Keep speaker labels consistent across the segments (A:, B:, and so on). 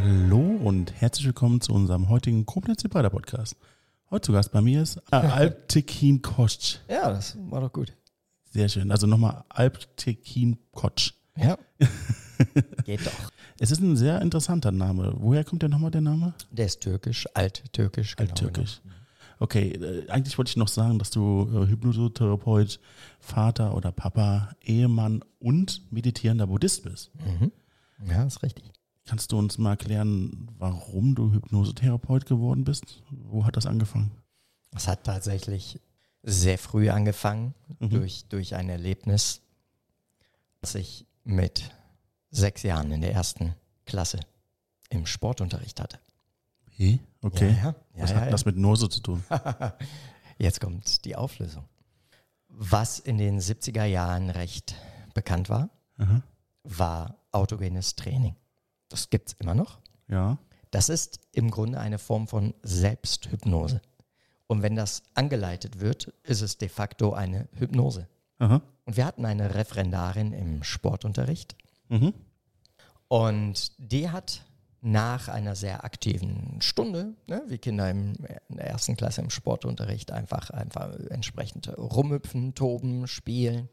A: Hallo und herzlich willkommen zu unserem heutigen Koblenz Breiter Podcast. Heute zu Gast bei mir ist äh, Alptekin Kotsch.
B: Ja, das war doch gut.
A: Sehr schön. Also nochmal Alptekin Kotsch.
B: Ja. Geht doch.
A: Es ist ein sehr interessanter Name. Woher kommt der nochmal der Name?
B: Der ist türkisch, alttürkisch. Genau,
A: Alttürkisch. Okay, äh, eigentlich wollte ich noch sagen, dass du äh, Hypnotherapeut, Vater oder Papa, Ehemann und meditierender Buddhist bist.
B: Genau. Mhm. Ja, ist richtig.
A: Kannst du uns mal erklären, warum du Hypnosetherapeut geworden bist? Wo hat das angefangen?
B: Das hat tatsächlich sehr früh angefangen
A: Mhm.
B: durch, durch ein Erlebnis, das ich mit sechs Jahren in der ersten Klasse im Sportunterricht hatte.
A: Hey, okay.
B: Ja, ja.
A: Was
B: ja,
A: hat
B: ja.
A: das mit Nose zu tun?
B: Jetzt kommt die Auflösung. Was in den 70er Jahren recht bekannt war,
A: Aha.
B: war autogenes Training. Das gibt's immer noch.
A: Ja.
B: Das ist im Grunde eine Form von Selbsthypnose. Und wenn das angeleitet wird, ist es de facto eine Hypnose.
A: Aha.
B: Und wir hatten eine Referendarin im Sportunterricht
A: Mhm.
B: und die hat nach einer sehr aktiven Stunde, ne, wie Kinder im, in der ersten Klasse im Sportunterricht einfach, einfach entsprechend rumhüpfen, toben, spielen,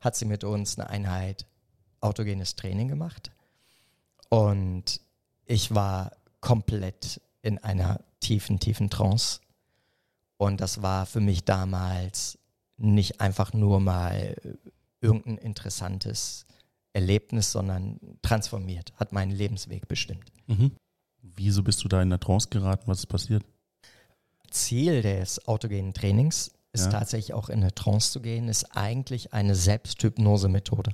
B: hat sie mit uns eine Einheit autogenes Training gemacht. Und ich war komplett in einer tiefen, tiefen Trance. Und das war für mich damals nicht einfach nur mal irgendein interessantes Erlebnis, sondern transformiert, hat meinen Lebensweg bestimmt.
A: Mhm. Wieso bist du da in der Trance geraten? Was ist passiert?
B: Ziel des autogenen Trainings ist
A: Ja.
B: tatsächlich auch in eine Trance zu gehen, ist eigentlich eine Selbsthypnose-Methode.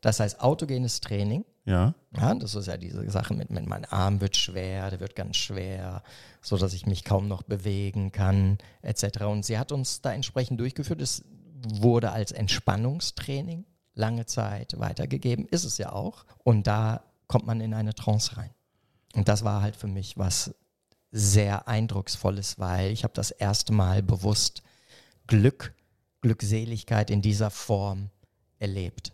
B: Das heißt, autogenes Training,
A: Ja.
B: ja, das ist ja diese Sache mit, mit mein Arm wird schwer, der wird ganz schwer, so dass ich mich kaum noch bewegen kann, etc. Und sie hat uns da entsprechend durchgeführt. Es wurde als Entspannungstraining lange Zeit weitergegeben, ist es ja auch. Und da kommt man in eine Trance rein. Und das war halt für mich was sehr eindrucksvolles, weil ich habe das erste Mal bewusst Glück, Glückseligkeit in dieser Form erlebt.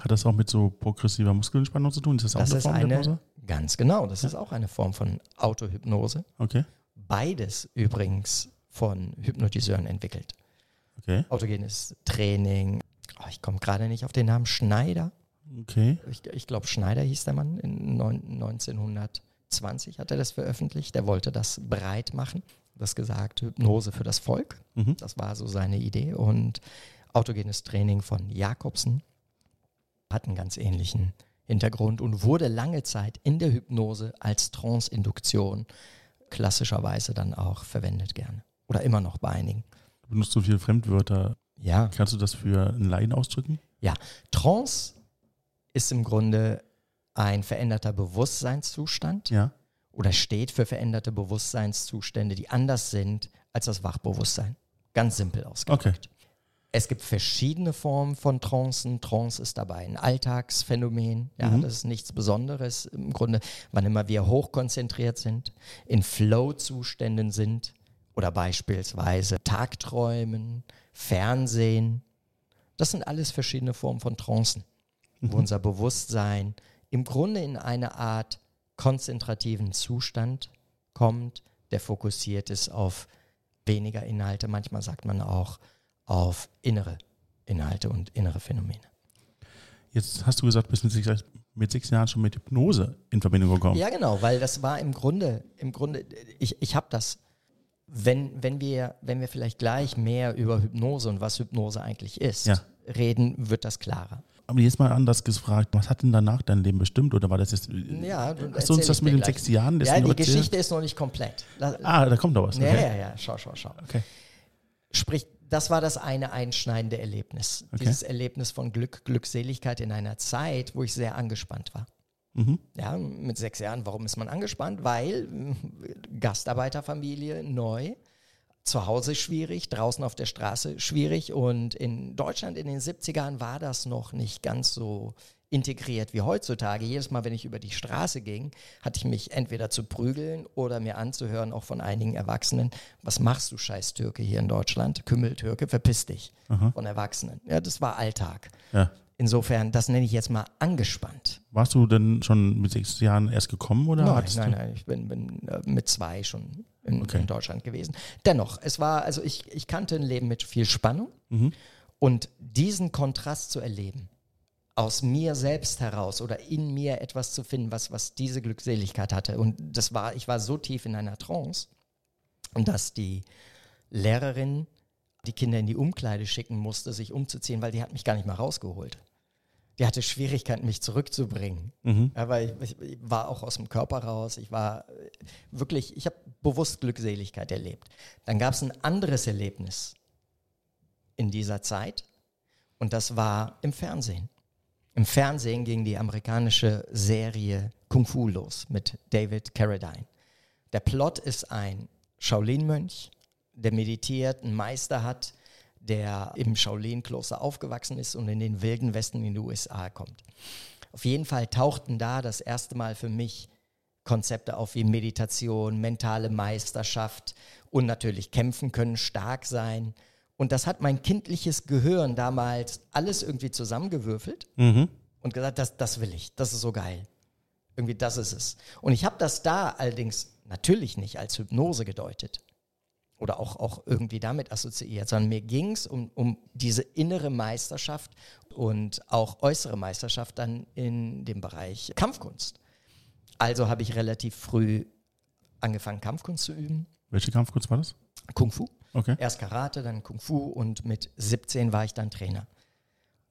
A: Hat das auch mit so progressiver Muskelentspannung zu tun? Ist das auch
B: Das
A: eine Form der
B: eine,
A: Hypnose?
B: ganz genau, das ist auch eine Form von Autohypnose.
A: Okay.
B: Beides übrigens von Hypnotiseuren entwickelt.
A: Okay.
B: Autogenes Training. Oh, ich komme gerade nicht auf den Namen Schneider.
A: Okay.
B: Ich, ich glaube, Schneider hieß der Mann. In neun, 1920 hat er das veröffentlicht. Der wollte das breit machen. Das gesagt, Hypnose für das Volk.
A: Mhm.
B: Das war so seine Idee. Und autogenes Training von Jakobsen hat einen ganz ähnlichen Hintergrund und wurde lange Zeit in der Hypnose als Trance-Induktion klassischerweise dann auch verwendet gerne. Oder immer noch bei einigen.
A: Du benutzt so viele Fremdwörter.
B: Ja,
A: Kannst du das für einen Laien ausdrücken?
B: ja. Trance ist im Grunde ein veränderter Bewusstseinszustand
A: Ja.
B: oder steht für veränderte Bewusstseinszustände, die anders sind als das Wachbewusstsein. Ganz simpel ausgedrückt. Es gibt verschiedene Formen von Trancen. Trance ist dabei ein Alltagsphänomen. Ja,
A: Mhm.
B: das ist nichts Besonderes. Im Grunde, wann immer wir hochkonzentriert sind, in Flow-Zuständen sind oder beispielsweise Tagträumen, Fernsehen. Das sind alles verschiedene Formen von Trancen, wo unser Bewusstsein im Grunde in eine Art konzentrativen Zustand kommt, der fokussiert ist auf weniger Inhalte. Manchmal sagt man auch auf innere Inhalte und innere Phänomene.
A: Jetzt hast du gesagt, bist mit sechs, mit sechs Jahren schon mit Hypnose in Verbindung gekommen.
B: Ja, genau, weil das war im Grunde, im Grunde, ich, ich habe das, wenn, wenn, wir, wenn wir vielleicht gleich mehr über Hypnose und was Hypnose eigentlich ist,
A: Ja.
B: reden, wird das klarer.
A: Aber jetzt mal anders gefragt, was hat denn danach dein Leben bestimmt oder war das jetzt?
B: Ja, du-
A: hast du uns das mit den
B: gleich.
A: sechs Jahren?
B: Ja, die? Geschichte ist noch nicht komplett.
A: Ah, da kommt doch was.
B: Ja,
A: Okay.
B: ja, ja, schau, schau, schau.
A: okay.
B: Sprich, das war das eine einschneidende Erlebnis.
A: Okay.
B: Dieses Erlebnis von Glück, Glückseligkeit in einer Zeit, wo ich sehr angespannt war.
A: Mhm.
B: Ja, mit sechs Jahren, warum ist man angespannt? Weil mm, Gastarbeiterfamilie neu, zu Hause schwierig, draußen auf der Straße schwierig und in Deutschland in den 70ern war das noch nicht ganz so integriert wie heutzutage. Jedes Mal, wenn ich über die Straße ging, hatte ich mich entweder zu prügeln oder mir anzuhören, auch von einigen Erwachsenen, was machst du, scheiß Türke hier in Deutschland? Kümmeltürke, verpiss dich
A: Aha.
B: von Erwachsenen. Ja, das war Alltag.
A: Ja.
B: insofern, das nenne ich jetzt mal angespannt.
A: Warst du denn schon mit sechs Jahren erst gekommen oder
B: Nein, nein, nein, ich bin, bin äh, mit zwei schon in,
A: Okay.
B: in Deutschland gewesen. Dennoch, es war, also ich, ich kannte ein Leben mit viel Spannung
A: Mhm.
B: und diesen Kontrast zu erleben, aus mir selbst heraus oder in mir etwas zu finden, was, was diese Glückseligkeit hatte. Und das war, ich war so tief in einer Trance, dass die Lehrerin die Kinder in die Umkleide schicken musste, sich umzuziehen, weil die hat mich gar nicht mal rausgeholt. Die hatte Schwierigkeiten, mich zurückzubringen.
A: Mhm.
B: Aber ich, ich, war auch aus dem Körper raus. Ich war äh, wirklich, ich habe bewusst Glückseligkeit erlebt. Dann gab es ein anderes Erlebnis in dieser Zeit und das war im Fernsehen. Im Fernsehen ging die amerikanische Serie Kung Fu los mit David Carradine. Der Plot ist ein Shaolin-Mönch, der meditiert, einen Meister hat, der im Shaolin-Kloster aufgewachsen ist und in den wilden Westen in die USA kommt. Auf jeden Fall tauchten da das erste Mal für mich Konzepte auf wie Meditation, mentale Meisterschaft und natürlich kämpfen können, stark sein. Und das hat mein kindliches Gehirn damals alles irgendwie zusammengewürfelt
A: Mhm.
B: und gesagt, das, das will ich, das ist so geil. Irgendwie, das ist es. Und ich habe das da allerdings natürlich nicht als Hypnose gedeutet oder auch, auch irgendwie damit assoziiert, sondern mir ging es um, um diese innere Meisterschaft und auch äußere Meisterschaft dann in dem Bereich Kampfkunst. Also habe ich relativ früh angefangen, Kampfkunst zu üben.
A: Welche Kampfkunst war das?
B: Kung Fu.
A: Okay.
B: Erst Karate, dann Kung Fu und mit 17 war ich dann Trainer.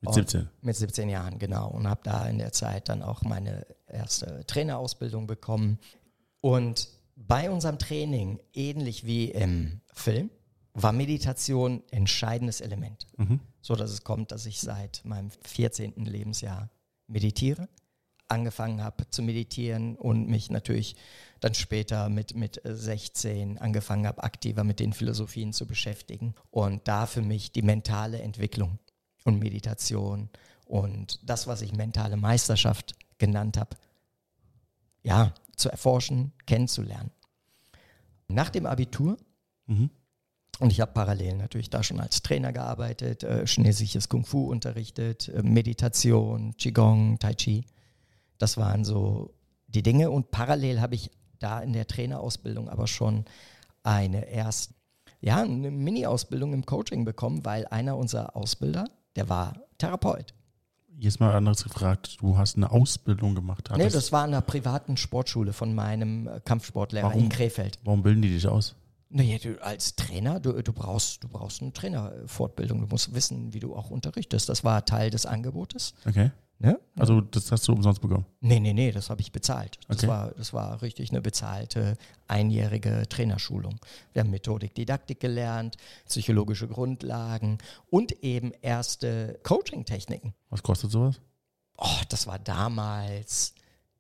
A: Mit
B: Und-
A: 17.
B: Mit 17 Jahren, genau. Und habe da in der Zeit dann auch meine erste Trainerausbildung bekommen. Und bei unserem Training, ähnlich wie im Film, war Meditation entscheidendes Element.
A: Mhm.
B: So dass es kommt, dass ich seit meinem 14. Lebensjahr meditiere, angefangen habe zu meditieren und mich natürlich dann später mit, mit 16 angefangen habe, aktiver mit den Philosophien zu beschäftigen. Und da für mich die mentale Entwicklung und Meditation und das, was ich mentale Meisterschaft genannt habe, ja, zu erforschen, kennenzulernen. Nach dem Abitur
A: Mhm.
B: und ich habe parallel natürlich da schon als Trainer gearbeitet, äh, chinesisches Kung Fu unterrichtet, äh, Meditation, Qigong, Tai Chi. Das waren so die Dinge. Und parallel habe ich da in der Trainerausbildung aber schon eine erst, ja, eine Mini-Ausbildung im Coaching bekommen, weil einer unserer Ausbilder, der war Therapeut.
A: Jetzt mal anderes gefragt. Du hast eine Ausbildung gemacht.
B: Nee,
A: Hattest-
B: das war an einer privaten Sportschule von meinem äh, Kampfsportlehrer
A: Warum?
B: in Krefeld.
A: Warum bilden die dich aus?
B: Naja, du als Trainer, du, du, brauchst, du brauchst eine Trainerfortbildung. Du musst wissen, wie du auch unterrichtest. Das war Teil des Angebotes.
A: Okay.
B: Ne?
A: Also das hast du umsonst bekommen.
B: Nee, nee, nee, das habe ich bezahlt. Das,
A: Okay.
B: war, das war richtig eine bezahlte einjährige Trainerschulung. Wir haben Methodik, Didaktik gelernt, psychologische Grundlagen und eben erste Coaching-Techniken.
A: Was kostet sowas?
B: Oh, das war damals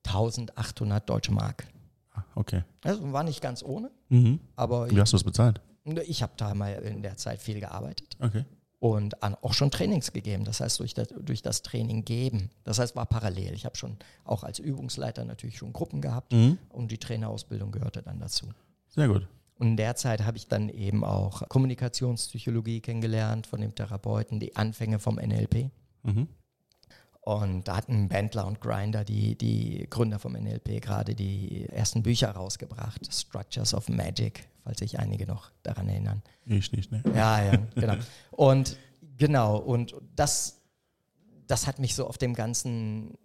B: 1800 deutsche Mark.
A: Ah, okay.
B: Also war nicht ganz ohne,
A: Mhm.
B: aber
A: Wie hast du das bezahlt?
B: ich habe da mal in der Zeit viel gearbeitet.
A: Okay.
B: Und auch schon Trainings gegeben. Das heißt, durch das, durch das Training geben. Das heißt, war parallel. Ich habe schon auch als Übungsleiter natürlich schon Gruppen gehabt
A: Mhm.
B: und die Trainerausbildung gehörte dann dazu.
A: Sehr gut.
B: Und in der Zeit habe ich dann eben auch Kommunikationspsychologie kennengelernt von dem Therapeuten, die Anfänge vom NLP.
A: Mhm.
B: Und da hatten Bandler und Grinder, die, die Gründer vom NLP, gerade die ersten Bücher rausgebracht. Structures of Magic, falls sich einige noch daran erinnern.
A: Ich nicht, ne?
B: Ja, ja, genau. Und genau, und das, das hat mich so auf dem ganzen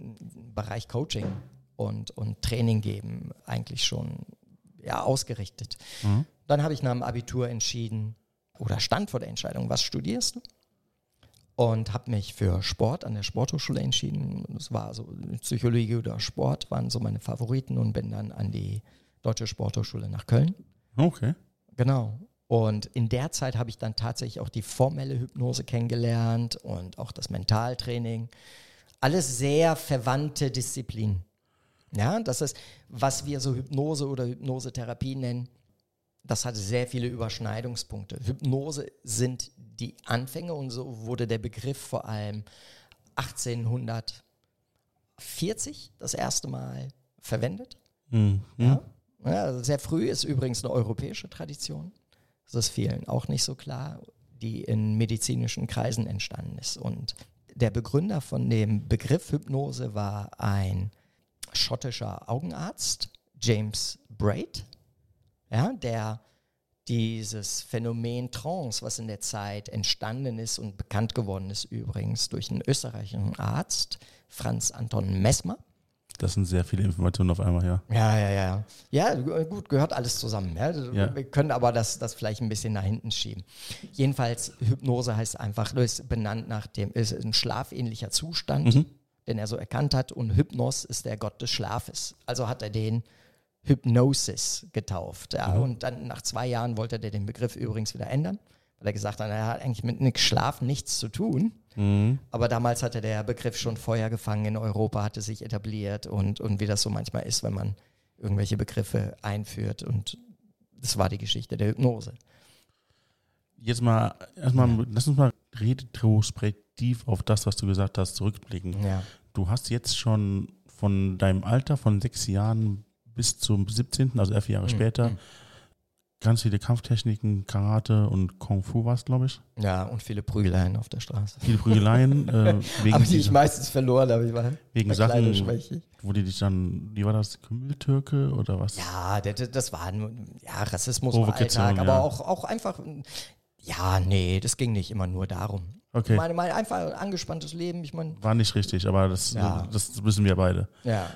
B: Bereich Coaching und, und Training geben eigentlich schon ja, ausgerichtet.
A: Mhm.
B: Dann habe ich nach dem Abitur entschieden oder stand vor der Entscheidung, was studierst du? Und habe mich für Sport an der Sporthochschule entschieden. Das war so Psychologie oder Sport waren so meine Favoriten und bin dann an die Deutsche Sporthochschule nach Köln.
A: Okay.
B: Genau. Und in der Zeit habe ich dann tatsächlich auch die formelle Hypnose kennengelernt und auch das Mentaltraining. Alles sehr verwandte Disziplinen. Ja, das ist, was wir so Hypnose oder Hypnosetherapie nennen. Das hat sehr viele Überschneidungspunkte. Hypnose sind die Anfänge und so wurde der Begriff vor allem 1840 das erste Mal verwendet.
A: Mhm.
B: Ja. Ja, sehr früh ist übrigens eine europäische Tradition. Das ist vielen auch nicht so klar, die in medizinischen Kreisen entstanden ist. Und der Begründer von dem Begriff Hypnose war ein schottischer Augenarzt, James Braid, ja, der dieses Phänomen Trance, was in der Zeit entstanden ist und bekannt geworden ist übrigens durch einen österreichischen Arzt, Franz Anton Messmer.
A: Das sind sehr viele Informationen auf einmal, ja.
B: Ja, ja, ja. Ja, gut, gehört alles zusammen. Ja.
A: Ja.
B: Wir können aber das, das vielleicht ein bisschen nach hinten schieben. Jedenfalls, Hypnose heißt einfach, ist benannt nach dem, ist ein schlafähnlicher Zustand,
A: Mhm.
B: den er so erkannt hat. Und Hypnos ist der Gott des Schlafes. Also hat er den Hypnosis getauft. Ja.
A: Mhm.
B: Und dann nach zwei Jahren wollte er den Begriff übrigens wieder ändern, weil er gesagt hat, er hat eigentlich mit nix Schlaf nichts zu tun.
A: Mhm.
B: Aber damals hatte der Begriff schon Feuer gefangen in Europa, hatte sich etabliert und, und wie das so manchmal ist, wenn man irgendwelche Begriffe einführt. Und das war die Geschichte der Hypnose.
A: Jetzt mal, erstmal, lass uns mal retrospektiv auf das, was du gesagt hast, zurückblicken.
B: Ja.
A: Du hast jetzt schon von deinem Alter von sechs Jahren bis zum 17., also elf Jahre
B: Mhm.
A: später,
B: Mhm.
A: Ganz viele Kampftechniken, Karate und Kung Fu warst, glaube ich.
B: ja, und viele Prügeleien auf der Straße.
A: Viele Prügeleien äh, wegen,
B: Aber die ich meistens verloren habe. Ich war
A: wegen
B: war
A: Sachen, wo die dich dann, wie war das, Kümmeltürke oder was?
B: Ja, das, das war ja, Rassismus war Alltag, aber
A: ja.
B: auch, auch einfach, ja, nee, das ging nicht immer nur darum.
A: Okay,
B: Meine, mein einfach ein angespanntes Leben, ich meine,
A: war nicht richtig, aber das,
B: Ja.
A: das wissen wir beide.
B: ja,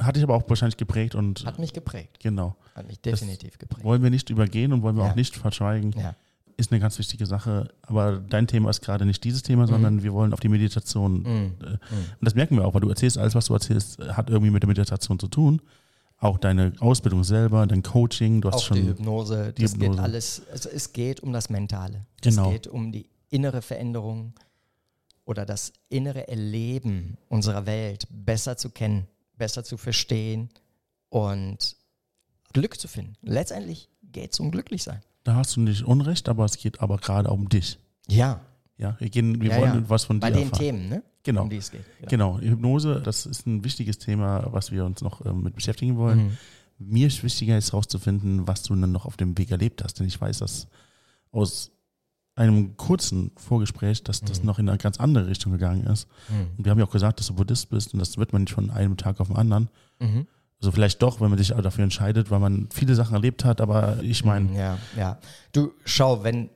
A: Hat dich aber auch wahrscheinlich geprägt und
B: hat mich geprägt,
A: genau.
B: hat mich definitiv geprägt.
A: Wollen wir nicht übergehen und wollen wir
B: Ja.
A: auch nicht verschweigen.
B: Ja.
A: Ist eine ganz wichtige Sache. Aber dein Thema ist gerade nicht dieses Thema, sondern wir wollen auf die Meditation.
B: Mhm.
A: Äh, Und das merken wir auch, weil du erzählst, alles, was du erzählst, hat irgendwie mit der Meditation zu tun. Auch deine Ausbildung selber, dein Coaching, du hast
B: Auch die
A: schon.
B: Hypnose,
A: die
B: das
A: Hypnose.
B: geht alles, also es geht um das Mentale.
A: Genau.
B: Es geht um die innere Veränderung oder das innere Erleben unserer Welt besser zu kennen, besser zu verstehen und Glück zu finden. Letztendlich geht es um Glücklichsein.
A: Da hast du nicht Unrecht, aber es geht aber gerade um dich.
B: Ja,
A: Ja, wir, gehen, wir
B: Ja,
A: wollen
B: ja.
A: was von
B: bei
A: dir
B: den
A: erfahren.
B: Themen, ne?
A: Genau.
B: um die es geht.
A: Genau, Hypnose, das ist ein wichtiges Thema, was wir uns noch ähm, mit beschäftigen wollen.
B: Mhm.
A: Mir ist wichtiger, herauszufinden, was du dann noch auf dem Weg erlebt hast. Denn ich weiß, dass aus einem kurzen Vorgespräch, dass das
B: Mhm.
A: noch in eine ganz andere Richtung gegangen ist.
B: Mhm.
A: Und wir haben ja auch gesagt, dass du Buddhist bist und das wird man nicht von einem Tag auf den anderen.
B: Mhm.
A: Also vielleicht doch, wenn man sich dafür entscheidet, weil man viele Sachen erlebt hat, aber ich meine,
B: Ja, ja. Du, schau, wenn,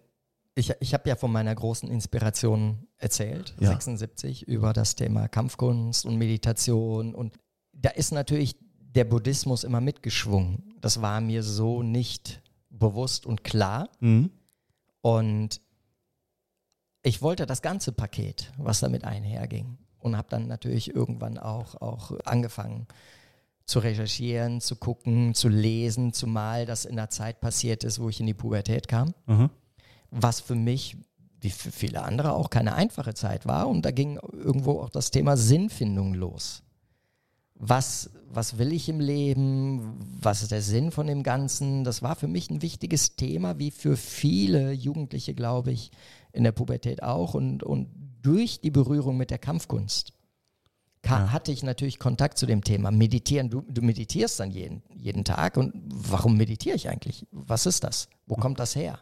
B: ich, ich habe ja von meiner großen Inspiration erzählt,
A: Ja.
B: 76, über das Thema Kampfkunst und Meditation. Und da ist natürlich der Buddhismus immer mitgeschwungen. Das war mir so nicht bewusst und klar.
A: mhm.
B: Und ich wollte das ganze Paket, was damit einherging. Und habe dann natürlich irgendwann auch, auch angefangen zu recherchieren, zu gucken, zu lesen, zumal das in der Zeit passiert ist, wo ich in die Pubertät kam.
A: Mhm.
B: Was für mich, wie für viele andere, auch keine einfache Zeit war. Und da ging irgendwo auch das Thema Sinnfindung los. Was, was will ich im Leben? Was ist der Sinn von dem Ganzen? Das war für mich ein wichtiges Thema, wie für viele Jugendliche, glaube ich, in der Pubertät auch. Und, und durch die Berührung mit der Kampfkunst ka-
A: Ja.
B: hatte ich natürlich Kontakt zu dem Thema. Meditieren, du, du meditierst dann jeden, jeden Tag. Und warum meditiere ich eigentlich? Was ist das? Wo kommt das her?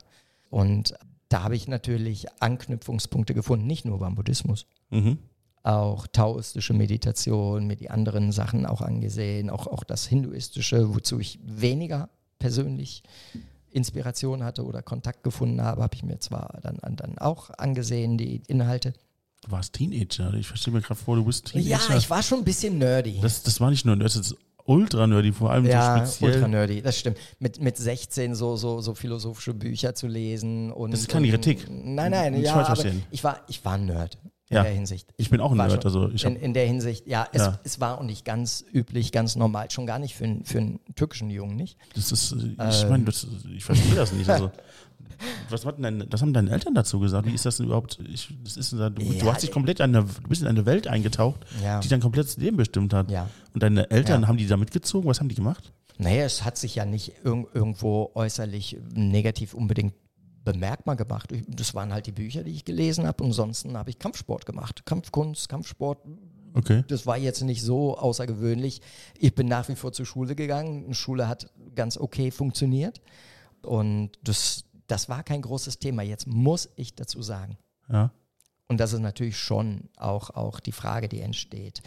B: Und da habe ich natürlich Anknüpfungspunkte gefunden, nicht nur beim Buddhismus
A: Mhm.
B: auch taoistische Meditation, mir die anderen Sachen auch angesehen, auch, auch das hinduistische, wozu ich weniger persönlich Inspiration hatte oder Kontakt gefunden habe, habe ich mir zwar dann, dann auch angesehen, die Inhalte.
A: Du warst Teenager. Ich verstehe mir gerade vor, du bist Teenager.
B: Ja, ich war schon ein bisschen nerdy.
A: das, das war nicht nur, das ist ultra nerdy, vor allem
B: ja,
A: so speziell.
B: ultra nerdy, das stimmt. Mit, mit 16 so, so, so philosophische Bücher zu lesen. Und,
A: Das ist keine Kritik.
B: Nein, nein, ja, ich war, ich war ein Nerd in
A: Ja.
B: der Hinsicht.
A: Ich bin auch ein Nerd, also ich
B: in, in der Hinsicht, ja es,
A: Ja.
B: es war auch nicht ganz üblich, ganz normal, schon gar nicht für, einen- für einen türkischen Jungen, nicht?
A: das ist, ich
B: Ähm.
A: meine, das, ich verstehe das nicht. Also, was, dein, was haben deine Eltern dazu gesagt? Wie ist das denn überhaupt? Ich, das ist, du, du
B: Ja,
A: hast dich komplett in eine, du bist in eine Welt eingetaucht,
B: Ja.
A: die dein komplettes Leben bestimmt hat.
B: Ja.
A: Und deine Eltern, haben die da mitgezogen? Was haben die gemacht?
B: Naja, es hat sich ja nicht irg irgendwo äußerlich negativ unbedingt bemerkbar gemacht. Das waren halt die Bücher, die ich gelesen habe. Ansonsten habe ich Kampfsport gemacht. Kampfkunst, Kampfsport,
A: Okay.
B: das war jetzt nicht so außergewöhnlich. Ich bin nach wie vor zur Schule gegangen. Die Schule hat ganz okay funktioniert. Und das, das war kein großes Thema. Jetzt muss ich dazu sagen.
A: Ja.
B: Und das ist natürlich schon auch, auch die Frage, die entsteht.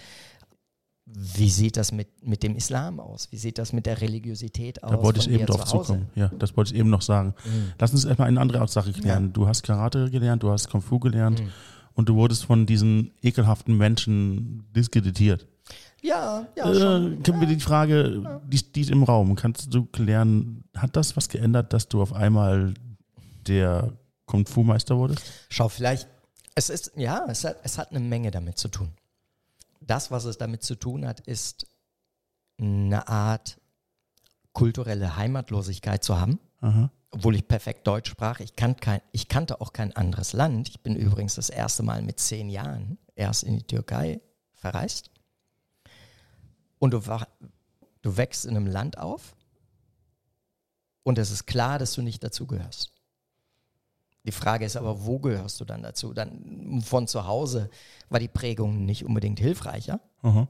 B: Wie sieht das mit, mit dem Islam aus? Wie sieht das mit der Religiosität aus?
A: Da wollte ich eben drauf
B: zu
A: zukommen. Ja, das wollte ich eben noch sagen.
B: Mhm.
A: Lass uns erstmal eine andere Sache klären. Du hast Karate gelernt, du hast Kung Fu gelernt
B: Mhm.
A: und du wurdest von diesen ekelhaften Menschen diskreditiert.
B: Ja, ja,
A: äh,
B: schon.
A: können wir die Frage, die, die ist im Raum, kannst du klären, hat das was geändert, dass du auf einmal der Kung Fu Meister wurdest?
B: Schau, vielleicht, es ist, ja, es hat, es hat eine Menge damit zu tun. Das, was es damit zu tun hat, ist eine Art kulturelle Heimatlosigkeit zu haben,
A: Aha.
B: obwohl ich perfekt Deutsch sprach. Ich, kannt kein, ich kannte auch kein anderes Land. Ich bin übrigens das erste Mal mit zehn Jahren erst in die Türkei verreist. Und du, du wächst in einem Land auf und es ist klar, dass du nicht dazugehörst. Die Frage ist aber, wo gehörst du dann dazu? Dann von zu Hause war die Prägung nicht unbedingt hilfreicher,
A: Aha.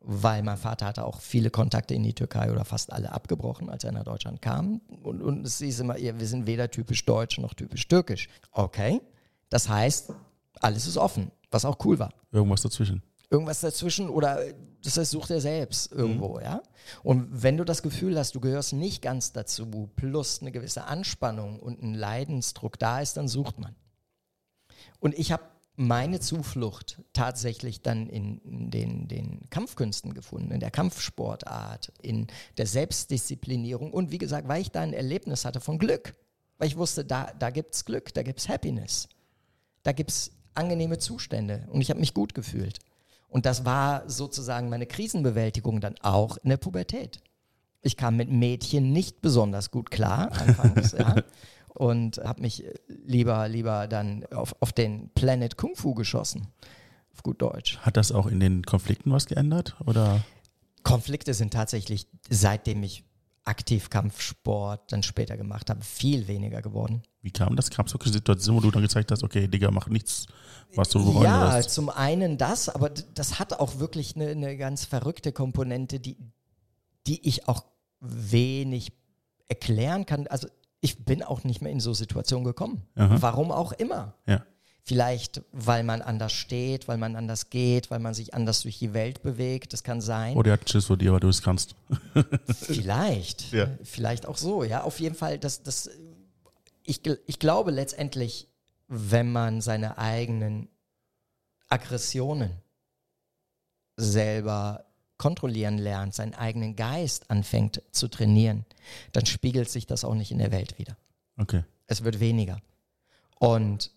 B: weil mein Vater hatte auch viele Kontakte in die Türkei oder fast alle abgebrochen, als er nach Deutschland kam. Und, und es hieß immer, wir sind weder typisch deutsch noch typisch türkisch. Okay, das heißt, alles ist offen, was auch cool war
A: Irgendwas dazwischen.
B: Irgendwas dazwischen oder das heißt, such dir selbst irgendwo, ja. Und wenn du das Gefühl hast, du gehörst nicht ganz dazu, plus eine gewisse Anspannung und ein Leidensdruck da ist, dann sucht man. Und ich habe meine Zuflucht tatsächlich dann in den, den Kampfkünsten gefunden, in der Kampfsportart, in der Selbstdisziplinierung und wie gesagt, weil ich da ein Erlebnis hatte von Glück. Weil ich wusste, da, da gibt es Glück, da gibt es Happiness, da gibt es angenehme Zustände und ich habe mich gut gefühlt. Und das war sozusagen meine Krisenbewältigung dann auch in der Pubertät. Ich kam mit Mädchen nicht besonders gut klar anfangs, ja. Und habe mich lieber, lieber dann auf, auf den Planet Kung Fu geschossen. Auf gut Deutsch.
A: Hat das auch in den Konflikten was geändert? Oder?
B: Konflikte sind tatsächlich, seitdem ich aktiv Kampfsport dann später gemacht habe, viel weniger geworden.
A: Wie kam das? Gab es wirklich Situationen, wo du dann gezeigt hast, okay, Digga, mach nichts, was du bereuen
B: Ja,
A: wirst?
B: zum einen das, aber das hat auch wirklich eine, eine ganz verrückte Komponente, die, die ich auch wenig erklären kann. Also ich bin auch nicht mehr in so Situationen gekommen.
A: Aha.
B: Warum auch immer.
A: Ja.
B: Vielleicht, weil man anders steht, weil man anders geht, weil man sich anders durch die Welt bewegt. Das kann sein.
A: Oder er hat Schiss vor dir, weil du es kannst.
B: Vielleicht.
A: Ja.
B: Vielleicht auch so, ja. Auf jeden Fall, das, das, ich, ich glaube letztendlich, wenn man seine eigenen Aggressionen selber kontrollieren lernt, seinen eigenen Geist anfängt zu trainieren, dann spiegelt sich das auch nicht in der Welt wieder.
A: Okay.
B: Es wird weniger. Und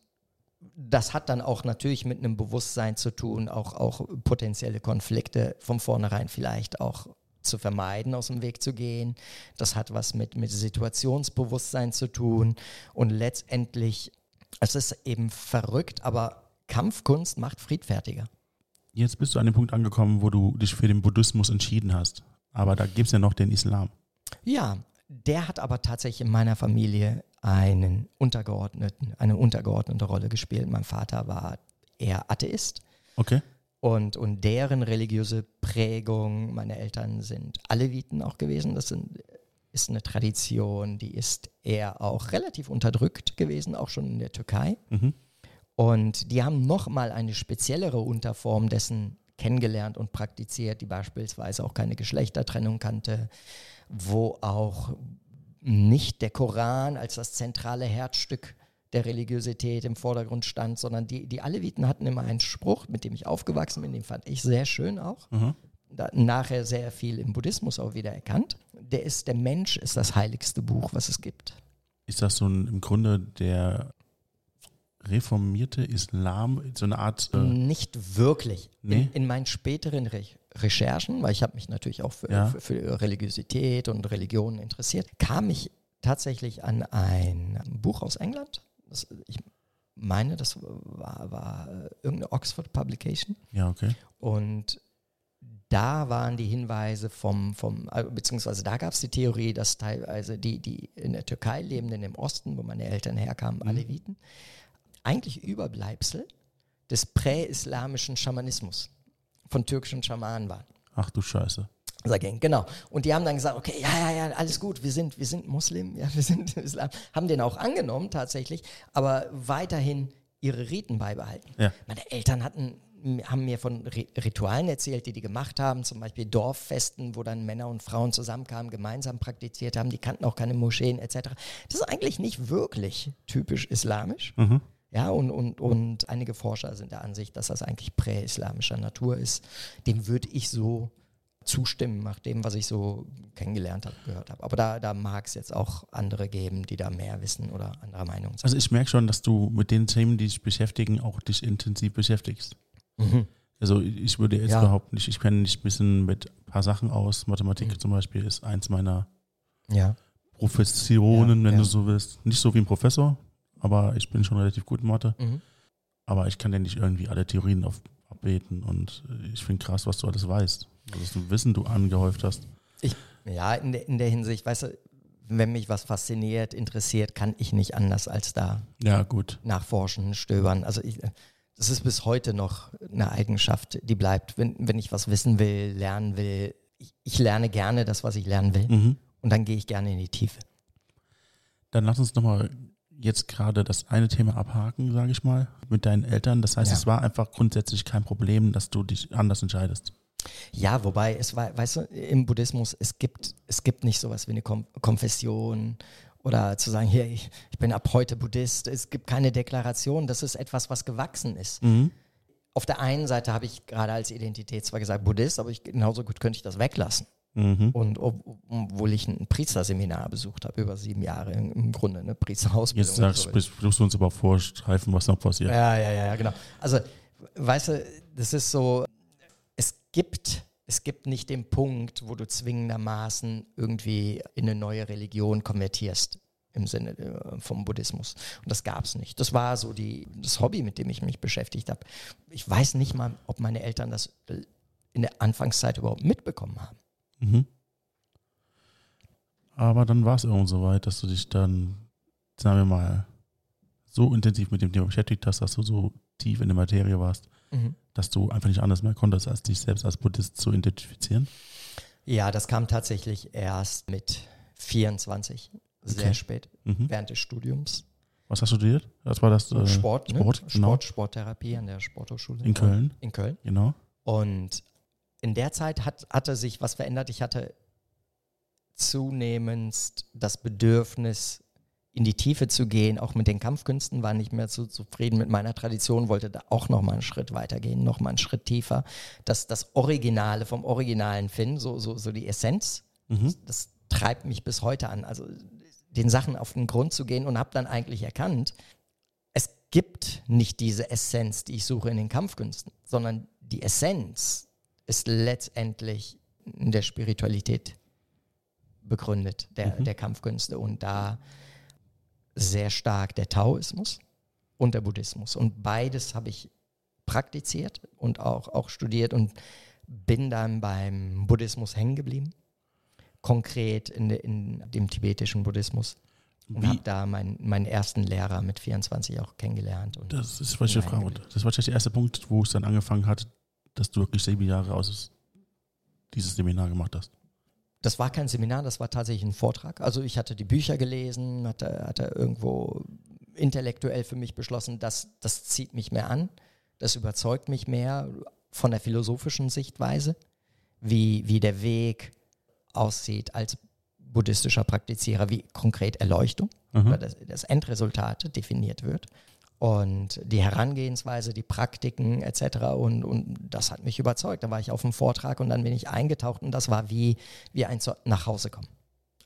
B: das hat dann auch natürlich mit einem Bewusstsein zu tun, auch, auch potenzielle Konflikte von vornherein vielleicht auch zu vermeiden, aus dem Weg zu gehen. Das hat was mit, mit Situationsbewusstsein zu tun. Und letztendlich, es ist eben verrückt, aber Kampfkunst macht friedfertiger.
A: Jetzt bist du an dem Punkt angekommen, wo du dich für den Buddhismus entschieden hast. Aber da gibt es ja noch den Islam.
B: Ja, der hat aber tatsächlich in meiner Familie einen untergeordneten, eine untergeordnete Rolle gespielt. Mein Vater war eher Atheist
A: Okay.
B: Und, und deren religiöse Prägung, meine Eltern sind Aleviten auch gewesen. Das sind, ist eine Tradition, die ist eher auch relativ unterdrückt gewesen, auch schon in der Türkei.
A: Mhm.
B: Und die haben nochmal eine speziellere Unterform dessen kennengelernt und praktiziert, die beispielsweise auch keine Geschlechtertrennung kannte, wo auch nicht der Koran als das zentrale Herzstück der Religiosität im Vordergrund stand, sondern die, die Aleviten hatten immer einen Spruch, mit dem ich aufgewachsen bin, den fand ich sehr schön auch.
A: Mhm.
B: Da, nachher sehr viel im Buddhismus auch wieder erkannt. Der ist, der Mensch ist das heiligste Buch, was es gibt.
A: Ist das so ein, im Grunde der reformierte Islam, so eine Art. Äh,
B: Nicht wirklich.
A: Nee?
B: In, in meinen späteren Re Recherchen, weil ich habe mich natürlich auch für,
A: Ja.
B: für, für Religiosität und Religionen interessiert, kam ich tatsächlich an ein Buch aus England. Ich meine, das war, war äh, irgendeine Oxford Publication.
A: ja, okay.
B: Und da waren die Hinweise vom, vom äh, beziehungsweise da gab es die Theorie, dass teilweise die, die in der Türkei lebenden im Osten, wo meine Eltern herkamen, Aleviten, eigentlich Überbleibsel des präislamischen Schamanismus von türkischen Schamanen waren.
A: Ach du Scheiße.
B: Sagen, genau. Und die haben dann gesagt, okay, ja, ja, ja, alles gut, wir sind, wir sind Muslim, ja, wir sind Islam. Haben den auch angenommen tatsächlich, aber weiterhin ihre Riten beibehalten.
A: Ja.
B: Meine Eltern hatten, haben mir von Ri- Ritualen erzählt, die die gemacht haben, zum Beispiel Dorffesten, wo dann Männer und Frauen zusammenkamen, gemeinsam praktiziert haben. Die kannten auch keine Moscheen etc. Das ist eigentlich nicht wirklich typisch islamisch.
A: Mhm.
B: Ja, und, und, und einige Forscher sind der Ansicht, dass das eigentlich präislamischer Natur ist. Dem würde ich so zustimmen, nach dem, was ich so kennengelernt habe, gehört habe. Aber da, da mag es jetzt auch andere geben, die da mehr wissen oder anderer Meinung sind.
A: Also ich merke schon, dass du mit den Themen, die dich beschäftigen, auch dich intensiv beschäftigst.
B: Mhm.
A: Also ich würde jetzt
B: Ja.
A: überhaupt nicht, ich kenne mich ein bisschen mit ein paar Sachen aus. Mathematik zum Beispiel ist eins meiner
B: Ja.
A: Professionen,
B: Ja,
A: wenn du so willst. Nicht so wie ein Professor, aber ich bin schon relativ gut in Mathe.
B: Mhm.
A: Aber ich kann ja nicht irgendwie alle Theorien auf, abbeten und ich finde krass, was du alles weißt. Also, du Wissen du angehäuft hast.
B: Ja, in der, in der Hinsicht, weißt du, wenn mich was fasziniert, interessiert, kann ich nicht anders als da
A: Ja, gut.
B: nachforschen, stöbern. Also ich, das ist bis heute noch eine Eigenschaft, die bleibt. Wenn, wenn ich was wissen will, lernen will, ich, ich lerne gerne das, was ich lernen will.
A: Mhm.
B: Und dann gehe ich gerne in die Tiefe.
A: Dann lass uns nochmal jetzt gerade das eine Thema abhaken, sage ich mal, mit deinen Eltern. Das heißt,
B: Ja.
A: es war einfach grundsätzlich kein Problem, dass du dich anders entscheidest.
B: Ja, wobei es war, weißt du, im Buddhismus, es gibt, es gibt nicht sowas wie eine Kom Konfession oder zu sagen, hier, ich, ich bin ab heute Buddhist. Es gibt keine Deklaration. Das ist etwas, was gewachsen ist.
A: Mhm.
B: Auf der einen Seite habe ich gerade als Identität zwar gesagt Buddhist, aber ich, genauso gut könnte ich das weglassen.
A: Mhm.
B: Und ob, obwohl ich ein Priesterseminar besucht habe, über sieben Jahre im, Grunde, eine Priesterausbildung.
A: Jetzt sagst,
B: so.
A: du uns aber vorstreifen, was noch passiert.
B: Ja, ja, ja, genau. Also, weißt du, das ist so, gibt, es gibt nicht den Punkt, wo du zwingendermaßen irgendwie in eine neue Religion konvertierst im Sinne äh, vom Buddhismus. Und das gab es nicht. Das war so die, das Hobby, mit dem ich mich beschäftigt habe. Ich weiß nicht mal, ob meine Eltern das in der Anfangszeit überhaupt mitbekommen haben.
A: Mhm. Aber dann war es irgendwann so weit, dass du dich dann, sagen wir mal, so intensiv mit dem Thema beschäftigt hast, dass du so tief in der Materie warst, dass du einfach nicht anders mehr konntest, als dich selbst als Buddhist zu identifizieren.
B: Ja, das kam tatsächlich erst mit 24, sehr
A: Okay.
B: spät,
A: Mhm.
B: während des Studiums.
A: Was hast du studiert? Das war das äh,
B: Sport, ne?
A: Sport,
B: Sport,
A: genau.
B: Sporttherapie an der Sporthochschule.
A: In Köln.
B: In Köln.
A: Genau.
B: Und in der Zeit hat, hatte sich was verändert. Ich hatte zunehmend das Bedürfnis, in die Tiefe zu gehen, auch mit den Kampfkünsten, war nicht mehr so zufrieden mit meiner Tradition, wollte da auch noch mal einen Schritt weitergehen, noch mal einen Schritt tiefer. Das, das Originale vom Originalen finden, so, so, so die Essenz,
A: Mhm.
B: das treibt mich bis heute an. Also den Sachen auf den Grund zu gehen und habe dann eigentlich erkannt, es gibt nicht diese Essenz, die ich suche in den Kampfkünsten, sondern die Essenz ist letztendlich in der Spiritualität begründet, der, der Kampfkünste und da sehr stark der Taoismus und der Buddhismus. Und beides habe ich praktiziert und auch, auch studiert und bin dann beim Buddhismus hängen geblieben. Konkret in, de, in dem tibetischen Buddhismus. Und habe da meinen, meinen ersten Lehrer mit 24 auch kennengelernt. Und
A: Das ist fragen wollte. Das war wahrscheinlich der erste Punkt, wo es dann angefangen hat, dass du wirklich sieben Jahre aus dieses Seminar gemacht hast.
B: Das war kein Seminar, das war tatsächlich ein Vortrag. Also ich hatte die Bücher gelesen, hatte, hatte irgendwo intellektuell für mich beschlossen, das, das zieht mich mehr an, das überzeugt mich mehr von der philosophischen Sichtweise, wie, wie der Weg aussieht als buddhistischer Praktizierer, wie konkret Erleuchtung,
A: Mhm.
B: oder das, das Endresultat definiert wird. Und die Herangehensweise, die Praktiken etc. Und, und das hat mich überzeugt. Da war ich auf dem Vortrag und dann bin ich eingetaucht und das war wie, wie ein Zu- nach Hause kommen.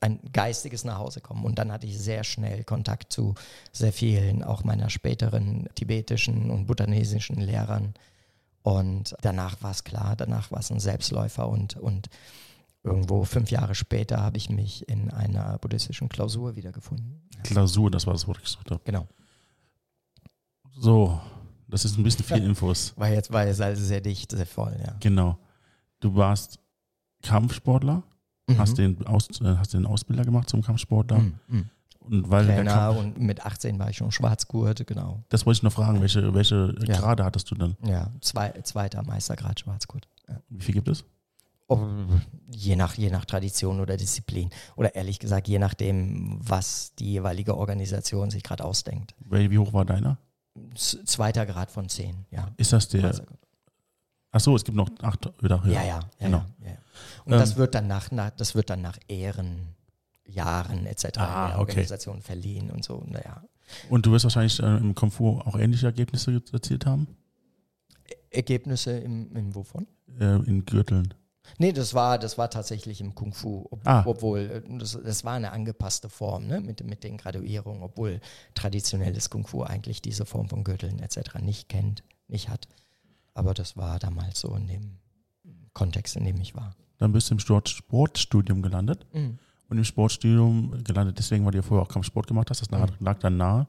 B: Ein geistiges Nachhausekommen. Und dann hatte ich sehr schnell Kontakt zu sehr vielen, auch meiner späteren tibetischen und bhuttanesischen Lehrern. Und danach war es klar, danach war es ein Selbstläufer und, und irgendwo fünf Jahre später habe ich mich in einer buddhistischen Klausur wiedergefunden.
A: Klausur, das war das Wort, ich gesucht habe.
B: Genau.
A: So, das ist ein bisschen viel Infos.
B: War jetzt, war jetzt also sehr dicht, sehr voll, ja.
A: Genau. Du warst Kampfsportler, hast, den Aus, äh, hast den Ausbilder gemacht zum Kampfsportler.
B: Mhm. Mhm.
A: Und weil
B: Trainer und mit 18 war ich schon Schwarzgurt, genau.
A: das wollte ich noch fragen, welche, welche
B: Ja.
A: Grade hattest du dann?
B: Ja, zwei, zweiter Meistergrad Schwarzgurt. Ja.
A: Wie viel gibt es?
B: Oh, je, nach, je nach Tradition oder Disziplin. Oder ehrlich gesagt, je nachdem, was die jeweilige Organisation sich gerade ausdenkt.
A: Wie hoch war deiner?
B: Zweiter Grad von zehn, ja.
A: Ist das der.
B: Also,
A: Ach so, es gibt noch acht oder höher.
B: ja, ja, ja,
A: genau.
B: ja, ja. Und
A: Ähm,
B: das wird dann nach, nach, das wird dann nach Ehren, Jahren etc.
A: Ah,
B: in der
A: okay.
B: Organisation verliehen und so. Naja.
A: Und du wirst wahrscheinlich äh, im Kung Fu auch ähnliche Ergebnisse erzielt haben?
B: Ergebnisse im, im wovon?
A: Äh, in Gürteln.
B: Nee, das war, das war tatsächlich im Kung Fu, ob,
A: Ah.
B: obwohl äh, das, das war eine angepasste Form ne, mit, mit den Graduierungen, obwohl traditionelles Kung Fu eigentlich diese Form von Gürteln etc. nicht kennt, nicht hat. Aber das war damals so in dem Kontext, in dem ich war.
A: Dann bist du im Sport Sportstudium gelandet. Und im Sportstudium gelandet, deswegen, weil du ja vorher auch Kampfsport gemacht hast, das lag, lag dann nahe.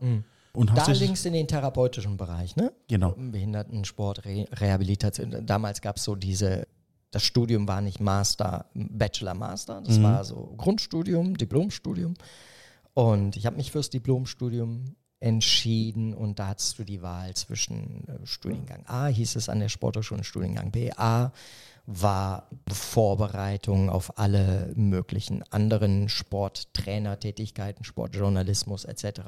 A: Und hast
B: Da links in den therapeutischen Bereich, ne?
A: genau,
B: Behindertensport, Re Rehabilitation. Damals gab es so diese, das Studium war nicht Master, Bachelor, Master. Das
A: Mhm.
B: war so Grundstudium, Diplomstudium. Und ich habe mich fürs Diplomstudium entschieden und da hattest du die Wahl zwischen äh, Studiengang A, hieß es an der Sporthochschule, und Studiengang B. A war Vorbereitung auf alle möglichen anderen Sporttrainertätigkeiten, Sportjournalismus etc.,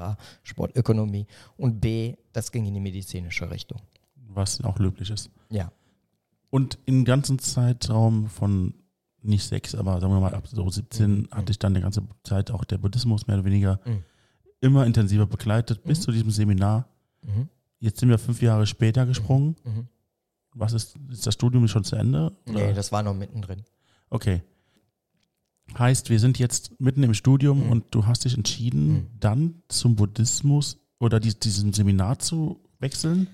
B: Sportökonomie. Und B, das ging in die medizinische Richtung.
A: was auch löblich ist.
B: Ja.
A: Und im ganzen Zeitraum von nicht sechs, aber sagen wir mal ab so 17
B: Mhm.
A: hatte ich dann die ganze Zeit auch der Buddhismus mehr oder weniger
B: Mhm.
A: immer intensiver begleitet bis
B: Mhm.
A: zu diesem Seminar. Jetzt sind wir fünf Jahre später gesprungen. Was ist, ist das Studium schon zu Ende? Oder?
B: Nee, das war noch mittendrin.
A: Okay. Heißt, wir sind jetzt mitten im Studium
B: Mhm.
A: und du hast dich entschieden,
B: Mhm.
A: dann zum Buddhismus oder dies, diesem Seminar zu wechseln?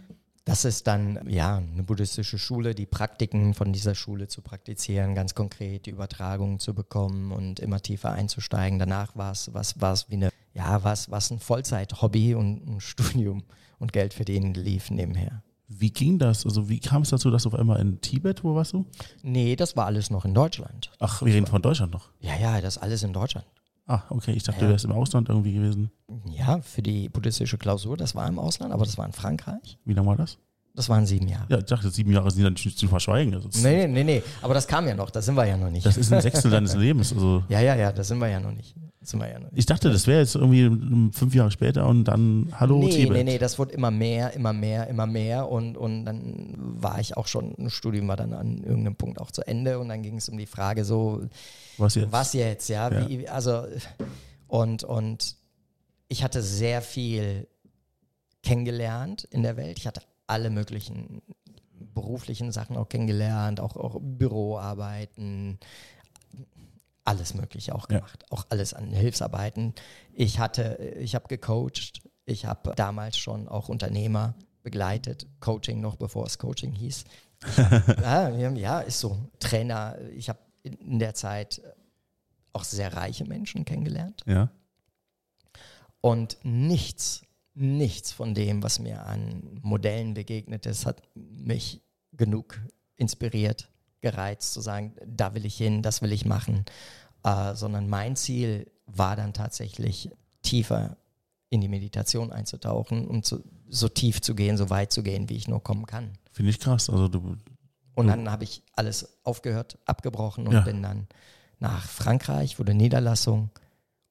B: Das ist dann ja eine buddhistische Schule, die Praktiken von dieser Schule zu praktizieren, ganz konkret die Übertragungen zu bekommen und immer tiefer einzusteigen. Danach war es was, war es wie eine, ja, was, was ein Vollzeit-Hobby und ein Studium und Geld verdienen lief nebenher.
A: Wie ging das? Also wie kam es dazu, dass du auf einmal in Tibet, wo warst du?
B: Nee, das war alles noch in Deutschland.
A: Ach, wir reden von Deutschland noch.
B: Ja, ja, das alles in Deutschland.
A: Ah, okay, ich dachte,
B: Ja.
A: du wärst im Ausland irgendwie gewesen.
B: Ja, für die buddhistische Klausur, das war im Ausland, aber das war in Frankreich.
A: Wie lange war das?
B: Das waren sieben Jahre.
A: Ja, ich dachte, sieben Jahre sind ja nicht zu verschweigen. Das ist,
B: Nee, nee, nee, aber das kam ja noch, da sind wir ja noch nicht.
A: das ist ein Sechstel deines Lebens. Also
B: ja, ja, ja, da sind wir ja noch nicht. Das sind wir ja noch nicht.
A: ich dachte, das wäre jetzt irgendwie fünf Jahre später und dann Hallo
B: nee,
A: Tibet.
B: nee, nee, das wurde immer mehr, immer mehr, immer mehr und, und dann war ich auch schon, ein Studium war dann an irgendeinem Punkt auch zu Ende und dann ging es um die Frage so,
A: Was jetzt?
B: was jetzt, ja,
A: Ja.
B: Wie, also und, und ich hatte sehr viel kennengelernt in der Welt. Ich hatte alle möglichen beruflichen Sachen auch kennengelernt, auch, auch Büroarbeiten, alles Mögliche auch
A: Ja.
B: gemacht, auch alles an Hilfsarbeiten. Ich hatte, ich habe gecoacht, ich habe damals schon auch Unternehmer begleitet, Coaching noch bevor es Coaching hieß. ja, ja, ja, ist so. Trainer, ich habe in der Zeit auch sehr reiche Menschen kennengelernt
A: Ja.
B: und nichts, nichts von dem, was mir an Modellen begegnet ist, hat mich genug inspiriert, gereizt, zu sagen, da will ich hin, das will ich machen, äh, sondern mein Ziel war dann tatsächlich tiefer in die Meditation einzutauchen und so, so tief zu gehen, so weit zu gehen, wie ich nur kommen kann.
A: Finde ich krass. Also du,
B: Und dann habe ich alles aufgehört, abgebrochen und
A: Ja.
B: bin dann nach Frankreich, wo die Niederlassung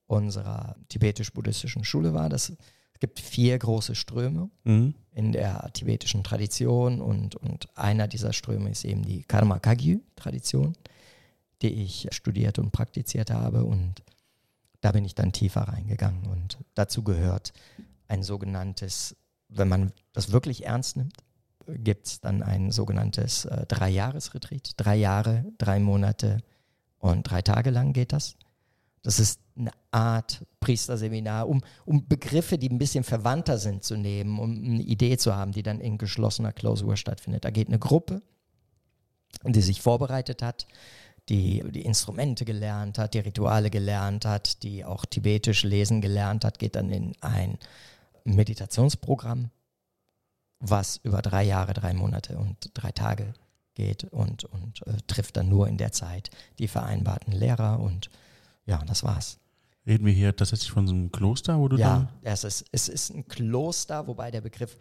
B: unserer tibetisch-buddhistischen Schule war. Das, es gibt vier große Ströme
A: mhm.
B: in der tibetischen Tradition und, und einer dieser Ströme ist eben die Karma Kagyu-Tradition, die ich studiert und praktiziert habe und da bin ich dann tiefer reingegangen und dazu gehört ein sogenanntes, wenn man das wirklich ernst nimmt, gibt es dann ein sogenanntes äh, Drei-Jahres-Retreat. Drei Jahre, drei Monate und drei Tage lang geht das. Das ist eine Art Priesterseminar, um, um Begriffe, die ein bisschen verwandter sind, zu nehmen, um eine Idee zu haben, die dann in geschlossener Klausur stattfindet. Da geht eine Gruppe, die sich vorbereitet hat, die die Instrumente gelernt hat, die Rituale gelernt hat, die auch tibetisch lesen gelernt hat, geht dann in ein Meditationsprogramm, was über drei Jahre, drei Monate und drei Tage geht und, und äh, trifft dann nur in der Zeit die vereinbarten Lehrer und ja, das war's.
A: Reden wir hier tatsächlich von so einem Kloster, wo du
B: Ja, es ist, es ist ein Kloster, wobei der Begriff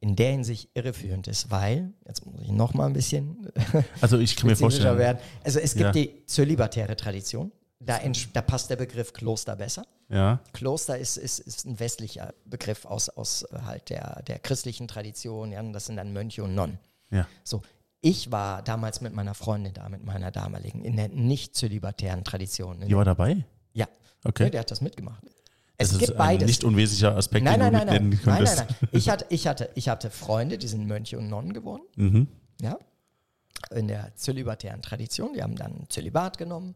B: in der Hinsicht irreführend ist, weil, jetzt muss ich noch mal ein bisschen.
A: Also ich kann mir vorstellen.
B: werden. Also es gibt
A: Ja.
B: die zölibatäre Tradition, Da, da passt der Begriff Kloster besser.
A: Ja.
B: Kloster ist, ist, ist ein westlicher Begriff aus, aus äh, halt der, der christlichen Tradition. Ja, und das sind dann Mönche und Nonnen.
A: Ja.
B: So, ich war damals mit meiner Freundin da, mit meiner damaligen, in der nicht zölibatären Tradition.
A: Die war dabei?
B: ja,
A: Okay.
B: ja, der hat das mitgemacht. Es
A: das
B: gibt
A: ist ein
B: beides.
A: nicht unwesentlicher Aspekt,
B: nein, nein, nein, nein, nein, nein, nein. Ich hatte, ich, hatte, ich hatte Freunde, die sind Mönche und Nonnen geworden,
A: Mhm.
B: ja, in der zölibatären Tradition. Die haben dann Zölibat genommen.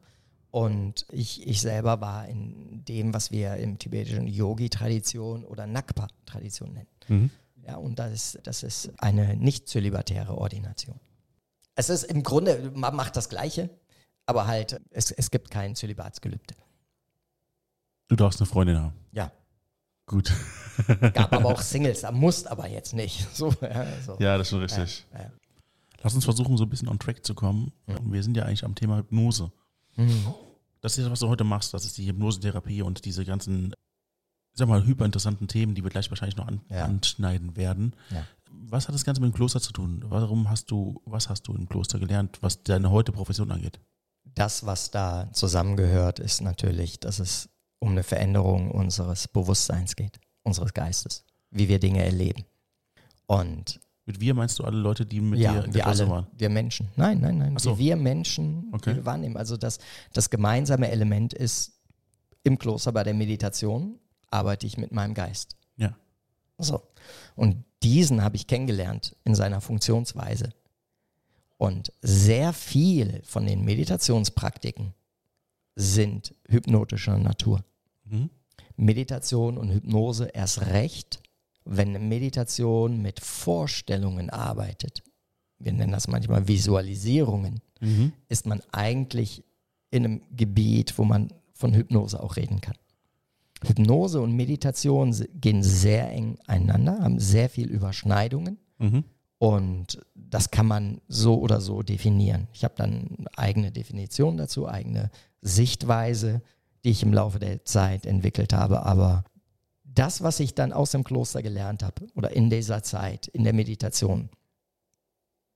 B: Und ich, ich selber war in dem, was wir im tibetischen Yogi-Tradition oder Nakpa-Tradition nennen.
A: Mhm.
B: Ja, und das ist, das ist eine nicht zölibatäre Ordination. Es ist im Grunde, man macht das Gleiche, aber halt, es, es gibt kein Zölibatsgelübde.
A: Du darfst eine Freundin haben.
B: Ja,
A: Gut.
B: gab aber auch Singles, da musst aber jetzt nicht. So, ja, so.
A: Ja, das ist schon richtig.
B: Ja, ja.
A: Lass uns versuchen, so ein bisschen on track zu kommen. Wir sind ja eigentlich am Thema Hypnose.
B: Mhm.
A: Das ist was du heute machst. Das ist die Hypnosetherapie und diese ganzen, ich sag mal, hyperinteressanten Themen, die wir gleich wahrscheinlich noch an,
B: Ja.
A: anschneiden werden. Was hat das Ganze mit dem Kloster zu tun? Warum hast du, was hast du im Kloster gelernt, was deine heute Profession angeht?
B: Das, was da zusammengehört, ist natürlich, dass es um eine Veränderung unseres Bewusstseins geht, unseres Geistes, wie wir Dinge erleben. Und
A: Mit wir meinst du alle Leute, die mit
B: ja,
A: dir in der
B: wir
A: Klasse
B: alle,
A: waren?
B: wir Menschen. Nein, nein, nein.
A: So.
B: Wir Menschen
A: Okay.
B: wir wahrnehmen. Also das, das gemeinsame Element ist im Kloster bei der Meditation arbeite ich mit meinem Geist.
A: Ja.
B: So. Und diesen habe ich kennengelernt in seiner Funktionsweise. Und sehr viel von den Meditationspraktiken sind hypnotischer Natur.
A: Mhm.
B: Meditation und Hypnose erst recht, wenn eine Meditation mit Vorstellungen arbeitet. Wir nennen das manchmal Visualisierungen.
A: Mhm.
B: Ist man eigentlich in einem Gebiet, wo man von Hypnose auch reden kann. Hypnose und Meditation gehen sehr eng einander, haben sehr viel Überschneidungen.
A: Mhm.
B: Und das kann man so oder so definieren. Ich habe dann eigene Definition dazu, eigene Sichtweise, die ich im Laufe der Zeit entwickelt habe. Aber das, was ich dann aus dem Kloster gelernt habe oder in dieser Zeit, in der Meditation,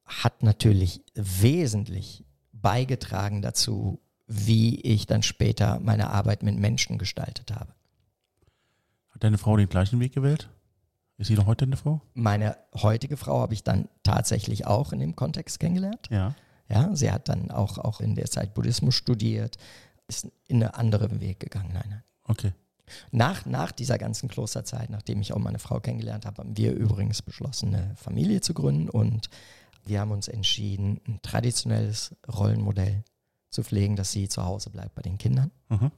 B: hat natürlich wesentlich beigetragen dazu, wie ich dann später meine Arbeit mit Menschen gestaltet habe.
A: Hat deine Frau den gleichen Weg gewählt? Ist sie noch heute eine Frau?
B: Meine heutige Frau habe ich dann tatsächlich auch in dem Kontext kennengelernt.
A: Ja.
B: Ja, sie hat dann auch, auch in der Zeit Buddhismus studiert, ist in einen anderen Weg gegangen. Nein, nein.
A: Okay.
B: Nach, nach dieser ganzen Klosterzeit, nachdem ich auch meine Frau kennengelernt habe, haben wir übrigens beschlossen, eine Familie zu gründen und wir haben uns entschieden, ein traditionelles Rollenmodell zu pflegen, dass sie zu Hause bleibt bei den Kindern
A: Mhm.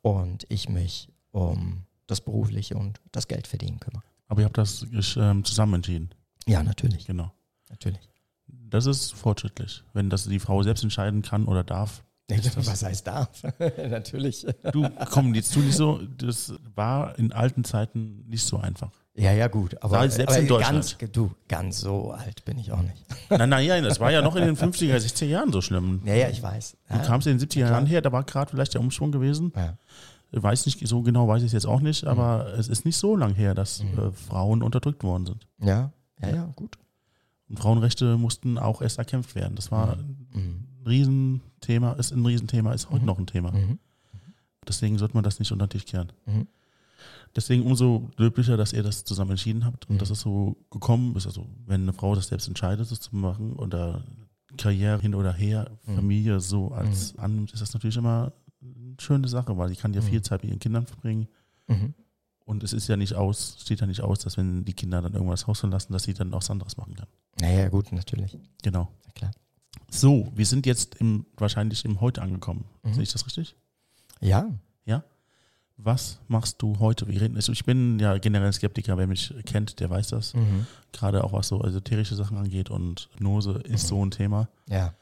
B: und ich mich um das Berufliche und das Geld verdienen kümmere.
A: Aber ihr habt das ähm, zusammen entschieden.
B: Ja, natürlich,
A: Genau.
B: natürlich.
A: Das ist fortschrittlich. Wenn das die Frau selbst entscheiden kann oder darf.
B: Was heißt darf? natürlich.
A: Du, komm, jetzt tu nicht so. Das war in alten Zeiten nicht so einfach.
B: Ja, ja, gut. Aber,
A: Sei selbst
B: aber
A: in Deutschland.
B: Ganz, du, ganz so alt bin ich auch nicht.
A: Nein, nein, nein, das war ja noch in den 50er, 60er Jahren so schlimm.
B: Ja, ja, ich weiß.
A: Du kamst in den 70er Jahren her, da war gerade vielleicht der Umschwung gewesen.
B: Ja.
A: Ich weiß nicht, so genau weiß ich es jetzt auch nicht, aber
B: Mhm.
A: es ist nicht so lang her, dass äh, Frauen unterdrückt worden sind.
B: Ja, ja, ja, gut.
A: Und Frauenrechte mussten auch erst erkämpft werden. Das war
B: Mhm.
A: ein Riesenthema, ist ein Riesenthema, ist heute noch ein Thema.
B: Mhm.
A: Deswegen sollte man das nicht unter den Tisch kehren.
B: Mhm.
A: Deswegen umso löblicher, dass ihr das zusammen entschieden habt und
B: Mhm.
A: dass es so gekommen ist. Also, wenn eine Frau das selbst entscheidet, das zu machen oder Karriere hin oder her,
B: Mhm.
A: Familie so als annimmt, ist das natürlich immer eine schöne Sache, weil die kann ja
B: Mhm.
A: viel Zeit mit ihren Kindern verbringen.
B: Mhm.
A: Und es ist ja nicht aus, steht ja nicht aus, dass wenn die Kinder dann irgendwas Haus verlassen, dass sie dann auch was anderes machen kann.
B: Naja, gut, natürlich.
A: Genau.
B: Na klar.
A: So, wir sind jetzt im, wahrscheinlich im Heute angekommen.
B: Mhm.
A: Sehe ich das richtig?
B: Ja,
A: Was machst du heute? Wir reden, also ich bin ja generell Skeptiker, wer mich kennt, der weiß das.
B: mhm.
A: Gerade auch was so esoterische Sachen angeht und Hypnose ist
B: Mhm.
A: so ein Thema.
B: ja.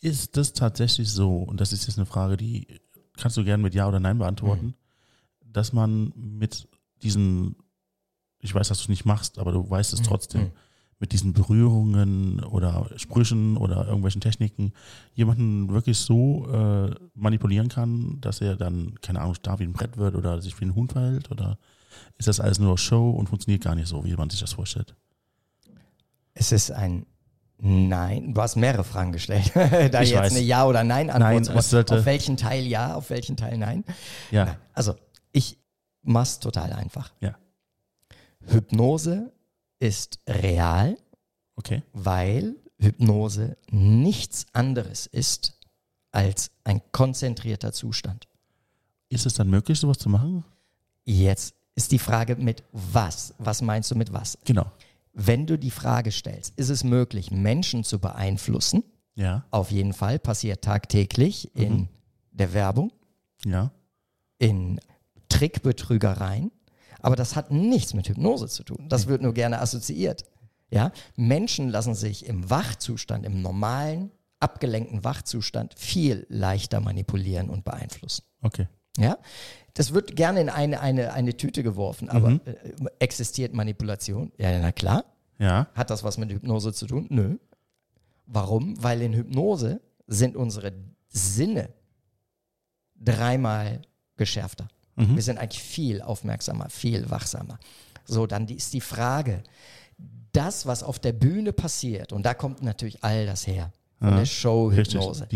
A: Ist das tatsächlich so, und das ist jetzt eine Frage, die kannst du gerne mit Ja oder Nein beantworten, dass man mit diesen, ich weiß, dass du es nicht machst, aber du weißt es
B: Mhm.
A: trotzdem,
B: Mhm.
A: mit diesen Berührungen oder Sprüchen oder irgendwelchen Techniken jemanden wirklich so äh, manipulieren kann, dass er dann, keine Ahnung, starr wie ein Brett wird oder sich wie ein Huhn verhält? Oder ist das alles nur Show und funktioniert gar nicht so, wie man sich das vorstellt?
B: Es ist ein Nein, du hast mehrere Fragen gestellt. da
A: Ich
B: jetzt
A: weiß.
B: eine Ja- oder Nein-Antwort.
A: Nein, sollte-
B: auf welchen Teil Ja, auf welchen Teil Nein?
A: Ja.
B: Nein. Also, ich mach's total einfach.
A: Ja.
B: Hypnose ist real,
A: Okay.
B: weil Hypnose nichts anderes ist als ein konzentrierter Zustand.
A: Ist es dann möglich, sowas zu machen?
B: Jetzt ist die Frage mit was? Was meinst du mit was?
A: Genau.
B: Wenn du die Frage stellst, ist es möglich, Menschen zu beeinflussen?
A: Ja.
B: Auf jeden Fall passiert tagtäglich in
A: Mhm.
B: der Werbung,
A: Ja.
B: in Trickbetrügereien. Aber das hat nichts mit Hypnose zu tun. Das wird nur gerne assoziiert. Ja? Menschen lassen sich im Wachzustand, im normalen, abgelenkten Wachzustand viel leichter manipulieren und beeinflussen.
A: Okay.
B: Ja? Das wird gerne in eine, eine, eine Tüte geworfen, aber
A: Mhm.
B: äh, existiert Manipulation? Ja, na klar.
A: Ja.
B: Hat das was mit Hypnose zu tun? Nö. Warum? Weil in Hypnose sind unsere Sinne dreimal geschärfter.
A: Mhm.
B: Wir sind eigentlich viel aufmerksamer, viel wachsamer. So, dann ist die Frage, das, was auf der Bühne passiert, und da kommt natürlich all das her, von
A: Ja,
B: der Show-Hypnose,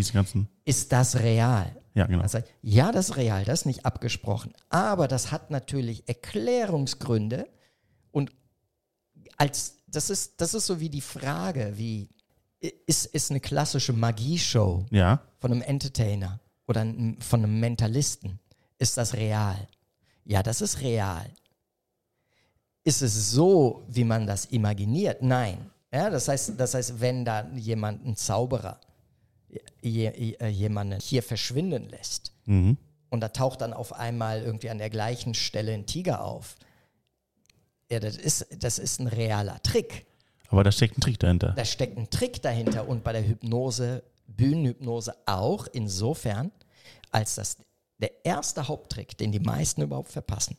B: ist das real?
A: Ja, genau.
B: Das heißt, ja, das ist real, das ist nicht abgesprochen. Aber das hat natürlich Erklärungsgründe und als das ist, das ist so wie die Frage, wie ist, ist eine klassische Magieshow
A: Ja.
B: von einem Entertainer oder von einem Mentalisten, ist das real? Ja, das ist real. Ist es so, wie man das imaginiert? Nein. Ja, das heißt, das heißt, wenn da jemand, ein Zauberer, jemanden hier verschwinden lässt
A: Mhm.
B: und da taucht dann auf einmal irgendwie an der gleichen Stelle ein Tiger auf, ja, das ist, das ist ein realer Trick.
A: Aber da steckt ein Trick dahinter.
B: Da steckt ein Trick dahinter und bei der Hypnose, Bühnenhypnose auch insofern, als das der erste Haupttrick, den die meisten überhaupt verpassen,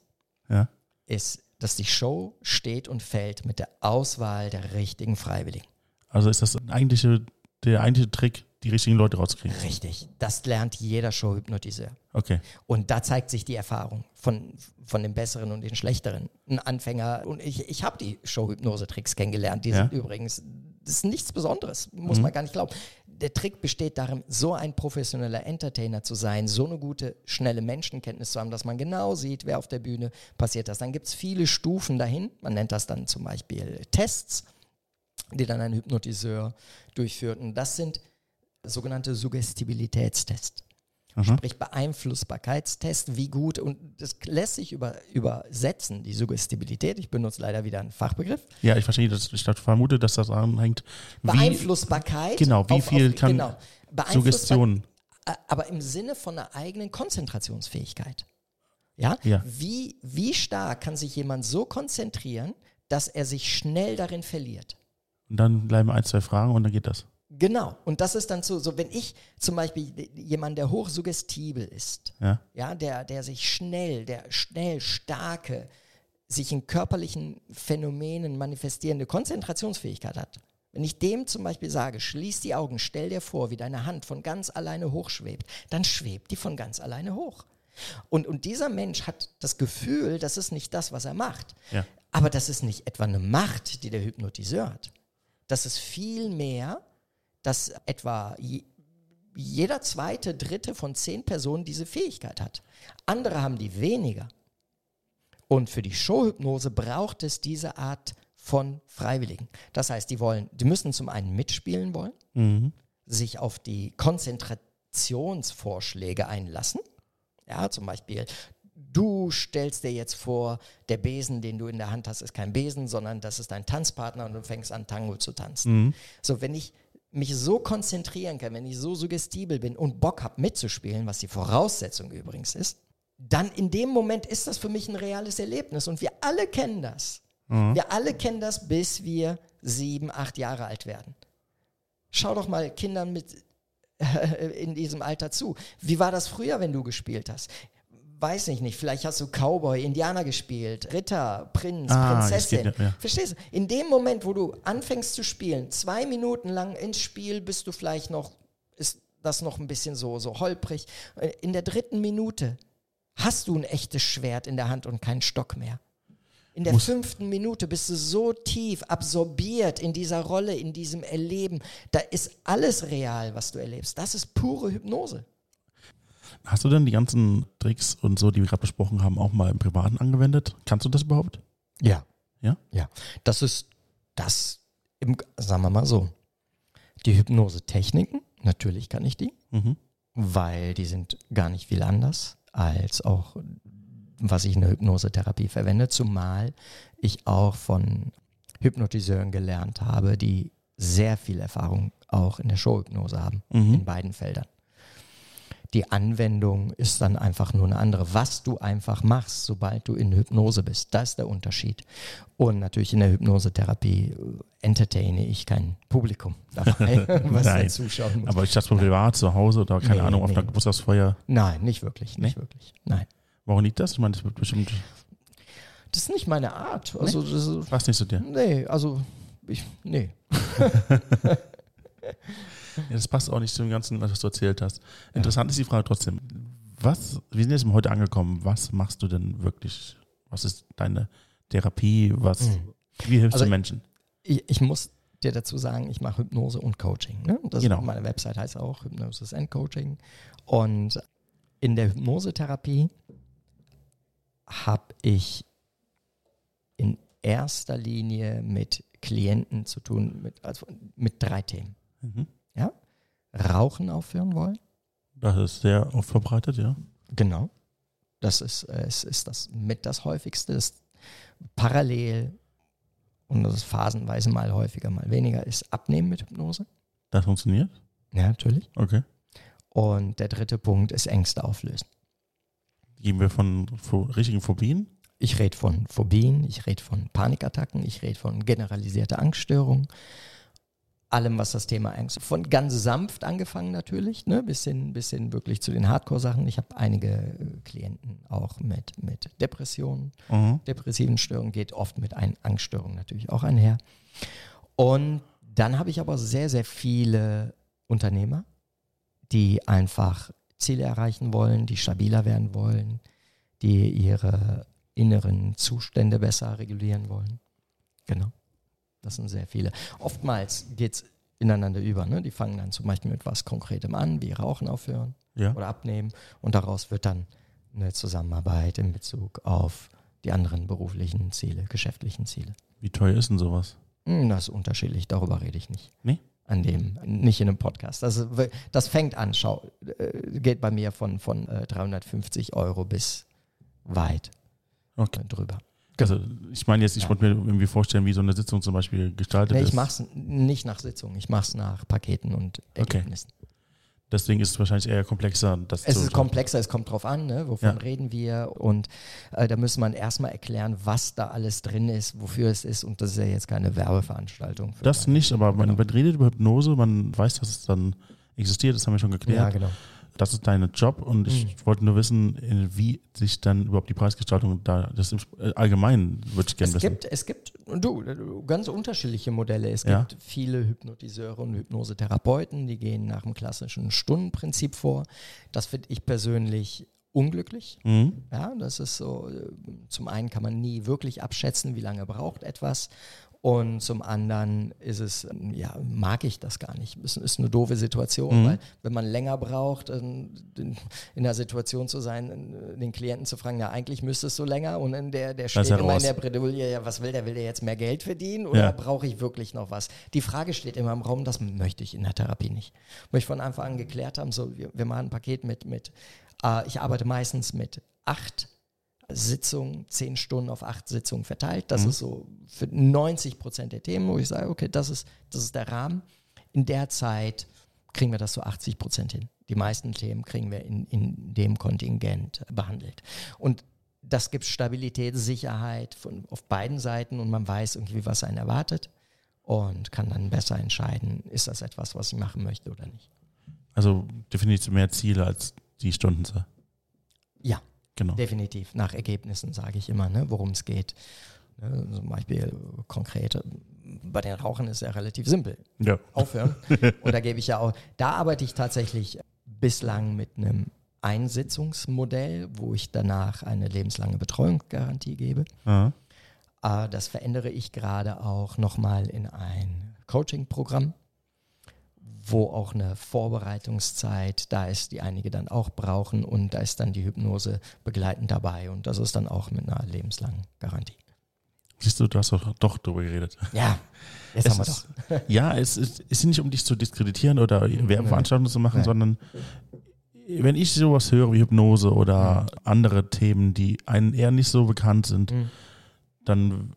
A: Ja.
B: ist, dass die Show steht und fällt mit der Auswahl der richtigen Freiwilligen.
A: Also ist das eigentliche, der eigentliche Trick, die richtigen Leute rauszukriegen.
B: Richtig. Das lernt jeder Showhypnotiseur.
A: Okay.
B: Und da zeigt sich die Erfahrung von, von den Besseren und den Schlechteren. Ein Anfänger, und ich, ich habe die Show-Hypnose-Tricks kennengelernt. Die
A: Ja.
B: sind übrigens, das ist nichts Besonderes, muss man gar nicht glauben. Der Trick besteht darin, so ein professioneller Entertainer zu sein, so eine gute, schnelle Menschenkenntnis zu haben, dass man genau sieht, wer auf der Bühne passiert das. Dann gibt es viele Stufen dahin. Man nennt das dann zum Beispiel Tests, die dann ein Hypnotiseur durchführt. Und das sind sogenannte Suggestibilitätstests
A: Aha.
B: sprich Beeinflussbarkeitstest, wie gut, und das lässt sich über, übersetzen, die Suggestibilität. Ich benutze leider wieder einen Fachbegriff.
A: Ja, ich verstehe das. Ich vermute, dass das daran hängt, wie
B: Beeinflussbarkeit.
A: genau, wie viel kann
B: genau,
A: Suggestion.
B: Aber im Sinne von einer eigenen Konzentrationsfähigkeit. Ja?
A: Ja.
B: Wie, wie stark kann sich jemand so konzentrieren, dass er sich schnell darin verliert?
A: Und dann bleiben ein, zwei Fragen und dann geht das.
B: Genau. Und das ist dann so, so wenn ich zum Beispiel jemand, der hochsuggestibel ist,
A: Ja.
B: ja, der, der sich schnell, der schnell starke, sich in körperlichen Phänomenen manifestierende Konzentrationsfähigkeit hat. Wenn ich dem zum Beispiel sage, schließ die Augen, stell dir vor, wie deine Hand von ganz alleine hochschwebt, dann schwebt die von ganz alleine hoch. Und, und dieser Mensch hat das Gefühl, das ist nicht das, was er macht.
A: Ja.
B: Aber das ist nicht etwa eine Macht, die der Hypnotiseur hat. Das ist vielmehr, dass etwa je, jeder zweite, dritte von zehn Personen diese Fähigkeit hat. Andere haben die weniger. Und für die Showhypnose braucht es diese Art von Freiwilligen. Das heißt, die wollen, die müssen zum einen mitspielen wollen,
A: Mhm.
B: sich auf die Konzentrationsvorschläge einlassen. Ja, zum Beispiel, du stellst dir jetzt vor, der Besen, den du in der Hand hast, ist kein Besen, sondern das ist dein Tanzpartner und du fängst an, Tango zu tanzen.
A: Mhm.
B: So, wenn ich mich so konzentrieren kann, wenn ich so suggestibel bin und Bock habe mitzuspielen, was die Voraussetzung übrigens ist, dann in dem Moment ist das für mich ein reales Erlebnis und wir alle kennen das.
A: Mhm.
B: Wir alle kennen das, bis wir sieben, acht Jahre alt werden. Schau doch mal Kindern mit in diesem Alter zu. Wie war das früher, wenn du gespielt hast? Weiß ich nicht, vielleicht hast du Cowboy, Indianer gespielt, Ritter, Prinz,
A: Ah,
B: Prinzessin.
A: geht- ja.
B: Verstehst du? In dem Moment, wo du anfängst zu spielen, zwei Minuten lang ins Spiel, bist du vielleicht noch, ist das noch ein bisschen so, so holprig. In der dritten Minute hast du ein echtes Schwert in der Hand und keinen Stock mehr. In der
A: Muss-
B: fünften Minute bist du so tief absorbiert in dieser Rolle, in diesem Erleben. Da ist alles real, was du erlebst. Das ist pure Hypnose.
A: Hast du denn die ganzen Tricks und so, die wir gerade besprochen haben, auch mal im Privaten angewendet? Kannst du das überhaupt?
B: Ja.
A: Ja?
B: Ja. Das ist das, im, sagen wir mal so. Die Hypnose-Techniken, natürlich kann ich die,
A: Mhm.
B: weil die sind gar nicht viel anders als auch, was ich in der Hypnosetherapie verwende, zumal ich auch von Hypnotiseuren gelernt habe, die sehr viel Erfahrung auch in der Showhypnose haben,
A: Mhm.
B: in beiden Feldern. Die Anwendung ist dann einfach nur eine andere. Was du einfach machst, sobald du in Hypnose bist, das ist der Unterschied. Und natürlich in der Hypnosetherapie äh, entertaine ich kein Publikum dabei, was da
A: Nein.
B: zuschauen muss.
A: Aber ich dachte privat zu Hause oder keine
B: Nee,
A: Ahnung, auf
B: nee.
A: einer Geburtstagsfeier.
B: Nein, nicht wirklich, nicht wirklich. Nein.
A: Woran liegt das? Ich meine, das wird bestimmt
B: Das ist nicht meine Art. Also, das ist,
A: fast nicht zu dir.
B: nee, also, ich, nee.
A: Ja, das passt auch nicht zu dem Ganzen, was du erzählt hast. Interessant ist die Frage trotzdem. Was, wir sind jetzt heute angekommen. Was machst du denn wirklich? Was ist deine Therapie? Was, wie hilfst
B: Also
A: du Menschen?
B: Ich, ich muss dir dazu sagen, ich mache Hypnose und Coaching. Ne?
A: Genau.
B: Meine Website heißt auch Hypnosis and Coaching. Und in der Hypnosetherapie habe ich in erster Linie mit Klienten zu tun, mit, also mit drei Themen.
A: Mhm.
B: Ja? Rauchen aufhören wollen.
A: Das ist sehr oft verbreitet, ja.
B: Genau. Das ist, äh, es ist das mit das häufigste. Das parallel und das ist phasenweise mal häufiger, mal weniger, ist Abnehmen mit Hypnose.
A: Das funktioniert?
B: Ja, natürlich.
A: Okay.
B: Und der dritte Punkt ist Ängste auflösen.
A: Gehen wir von Pho richtigen Phobien?
B: Ich rede von Phobien, ich rede von Panikattacken, ich rede von generalisierter Angststörung, allem, was das Thema Angst, von ganz sanft angefangen natürlich, ne, bis hin, bis hin wirklich zu den Hardcore-Sachen. Ich habe einige äh, Klienten auch mit, mit Depressionen,
A: Mhm.
B: depressiven Störungen, geht oft mit ein Angststörungen natürlich auch einher. Und dann habe ich aber sehr, sehr viele Unternehmer, die einfach Ziele erreichen wollen, die stabiler werden wollen, die ihre inneren Zustände besser regulieren wollen. Genau. Das sind sehr viele. Oftmals geht es ineinander über. Ne? Die fangen dann zum Beispiel mit was Konkretem an, wie Rauchen aufhören
A: Ja.
B: oder abnehmen. Und daraus wird dann eine Zusammenarbeit in Bezug auf die anderen beruflichen Ziele, geschäftlichen Ziele.
A: Wie teuer ist denn sowas?
B: Hm, Das ist unterschiedlich, darüber rede ich nicht.
A: Nee?
B: An dem, nicht in einem Podcast. Das, das fängt an, schau, äh, geht bei mir von, von äh, 350 Euro bis weit
A: Okay.
B: äh, drüber.
A: Also ich meine jetzt, ich
B: Ja.
A: wollte mir irgendwie vorstellen, wie so eine Sitzung zum Beispiel gestaltet
B: Nee,
A: ist.
B: ich mache es nicht nach Sitzung, ich mache es nach Paketen und
A: Okay.
B: Ergebnissen.
A: Deswegen ist es wahrscheinlich eher komplexer. Das
B: Es ist komplexer, es kommt drauf an, ne? wovon
A: Ja.
B: reden wir und äh, da muss man erstmal erklären, was da alles drin ist, wofür es ist und das ist ja jetzt keine Werbeveranstaltung.
A: Das nicht, aber man, man redet über Hypnose, man weiß, dass es dann existiert, das haben wir schon
B: ja,
A: geklärt.
B: genau.
A: Das ist dein Job und ich wollte nur wissen, wie sich dann überhaupt die Preisgestaltung da, das im, äh, allgemein würde ich gerne
B: Es
A: wissen.
B: gibt, es gibt, du, du, ganz unterschiedliche Modelle. Es
A: Ja.
B: gibt viele Hypnotiseure und Hypnosetherapeuten, die gehen nach dem klassischen Stundenprinzip vor. Das finde ich persönlich unglücklich.
A: Mhm.
B: Ja, das ist so, äh, zum einen kann man nie wirklich abschätzen, wie lange braucht etwas. Und zum anderen ist es, ja, mag ich das gar nicht. Es ist eine doofe Situation,
A: Mhm.
B: weil wenn man länger braucht, ähm, in der Situation zu sein, äh, den Klienten zu fragen, ja, eigentlich müsstest du länger und in der, der steht
A: er
B: immer
A: raus.
B: in der Bredouille, ja, was will der? Will der jetzt mehr Geld verdienen oder
A: Ja.
B: brauche ich wirklich noch was? Die Frage steht immer im Raum, das möchte ich in der Therapie nicht. Möchte ich von Anfang an geklärt haben, so, wir, wir machen ein Paket mit, mit äh, ich arbeite meistens mit acht Sitzungen, zehn Stunden auf acht Sitzungen verteilt. Das
A: Mhm.
B: ist so für 90 Prozent der Themen, wo ich sage, okay, das ist, das ist der Rahmen. In der Zeit kriegen wir das so 80 Prozent hin. Die meisten Themen kriegen wir in, in dem Kontingent behandelt. Und das gibt Stabilität, Sicherheit von, auf beiden Seiten und man weiß irgendwie, was einen erwartet und kann dann besser entscheiden, ist das etwas, was ich machen möchte oder nicht.
A: Also definitiv mehr Ziele als die Stundenzahl.
B: Ja,
A: Genau.
B: definitiv. Nach Ergebnissen sage ich immer, ne, worum es geht. Ne, zum Beispiel konkret, bei den Rauchen ist ja relativ simpel.
A: Ja.
B: Aufhören. und da gebe ich ja auch, da arbeite ich tatsächlich bislang mit einem Einsitzungsmodell, wo ich danach eine lebenslange Betreuungsgarantie gebe.
A: Aha.
B: Äh, das verändere ich gerade auch nochmal in ein Coaching-Programm, wo auch eine Vorbereitungszeit da ist, die einige dann auch brauchen und da ist dann die Hypnose begleitend dabei und das ist dann auch mit einer lebenslangen Garantie.
A: Siehst du, du hast doch, doch darüber geredet.
B: Ja, jetzt
A: Es
B: haben wir
A: ist,
B: doch.
A: ja, es ist, es ist nicht, um dich zu diskreditieren oder Werbeveranstaltungen zu machen,
B: Nee.
A: sondern wenn ich sowas höre wie Hypnose oder andere Themen, die einen eher nicht so bekannt sind,
B: Mhm.
A: dann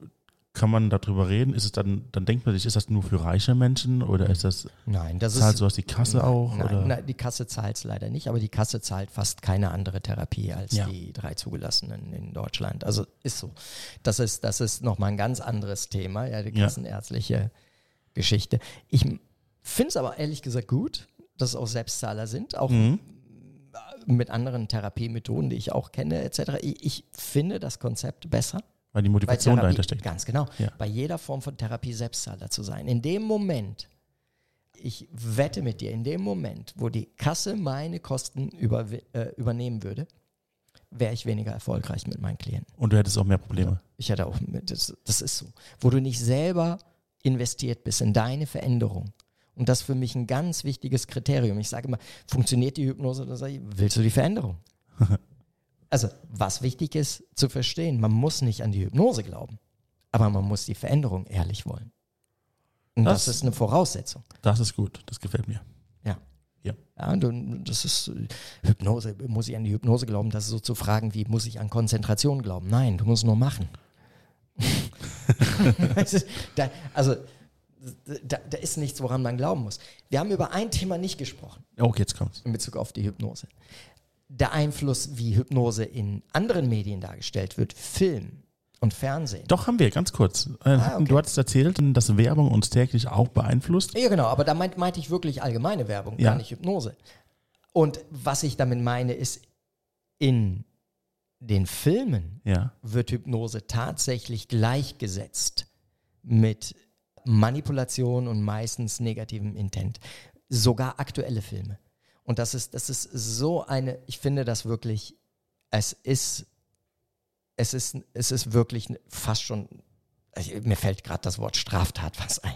A: kann man darüber reden. Ist es dann, dann denkt man sich, ist das nur für reiche Menschen oder ist das,
B: Nein, das
A: zahlt
B: ist.
A: sowas die Kasse auch?
B: Nein,
A: oder?
B: nein, die Kasse zahlt es leider nicht, aber die Kasse zahlt fast keine andere Therapie als
A: Ja.
B: die drei zugelassenen in Deutschland. Also ist so. Das ist, das ist nochmal ein ganz anderes Thema, ja, die
A: Ja.
B: kassenärztliche Geschichte. Ich finde es aber ehrlich gesagt gut, dass es auch Selbstzahler sind, auch
A: Mhm.
B: mit anderen Therapiemethoden, die ich auch kenne, etc. Ich, ich finde das Konzept besser.
A: Weil die Motivation
B: Therapie,
A: dahinter steckt.
B: Ganz genau.
A: Ja.
B: Bei jeder Form von Therapie Selbstzahler zu sein. In dem Moment, ich wette mit dir, in dem Moment, wo die Kasse meine Kosten über, äh, übernehmen würde, wäre ich weniger erfolgreich mit meinen Klienten.
A: Und du hättest auch mehr Probleme.
B: Ich hätte auch, das, das ist so. Wo du nicht selber investiert bist in deine Veränderung. Und das ist für mich ein ganz wichtiges Kriterium. Ich sage immer, funktioniert die Hypnose? Dann sage ich, willst du die Veränderung? also, was wichtig ist zu verstehen, man muss nicht an die Hypnose glauben, aber man muss die Veränderung ehrlich wollen. Und das,
A: Das-
B: ist eine Voraussetzung.
A: Das ist gut, das gefällt mir.
B: Ja.
A: Ja.
B: Ja, und das ist Hypnose. Muss ich an die Hypnose glauben? Das ist so zu fragen, wie muss ich an Konzentration glauben? Nein, du musst nur machen. Ist- da, also, da, da ist nichts, woran man glauben muss. Wir haben über ein Thema nicht gesprochen
A: Oh, jetzt kommt's.
B: in Bezug auf die Hypnose. Der Einfluss, wie Hypnose in anderen Medien dargestellt wird, Film und Fernsehen.
A: Doch, haben wir, ganz kurz. Äh,
B: Ah, okay.
A: Du hattest erzählt, dass Werbung uns täglich auch beeinflusst.
B: Ja, genau, aber da meint, meinte ich wirklich allgemeine Werbung,
A: Ja.
B: gar nicht Hypnose. Und was ich damit meine, ist, in den Filmen
A: Ja.
B: wird Hypnose tatsächlich gleichgesetzt mit Manipulation und meistens negativem Intent. Sogar aktuelle Filme. Und das ist, das ist so eine, ich finde das wirklich, es ist, es ist, es ist wirklich fast schon, also mir fällt gerade das Wort Straftat was ein.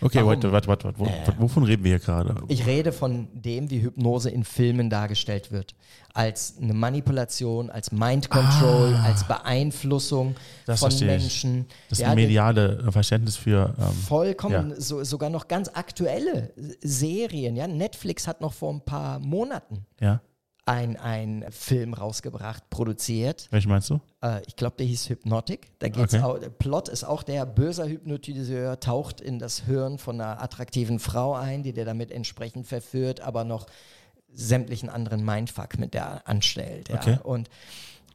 A: Okay, warte, warte, warte, warte.
B: Äh.
A: Wovon reden wir hier gerade?
B: Ich rede von dem, wie Hypnose in Filmen dargestellt wird. Als eine Manipulation, als Mind Control,
A: Ah.
B: als Beeinflussung
A: Das
B: von
A: verstehe ich.
B: Menschen.
A: Das
B: Ja,
A: mediale äh, Verständnis für. Ähm,
B: Vollkommen, so, sogar noch ganz aktuelle Serien. Ja? Netflix hat noch vor ein paar Monaten
A: ja.
B: Ein, ein Film rausgebracht, produziert.
A: Welchen meinst du?
B: Äh, ich glaube, der hieß Hypnotic. Da geht's
A: Okay.
B: auch, der Plot ist auch der böser Hypnotiseur taucht in das Hirn von einer attraktiven Frau ein, die der damit entsprechend verführt, aber noch sämtlichen anderen Mindfuck mit der anstellt. Ja.
A: Okay.
B: Und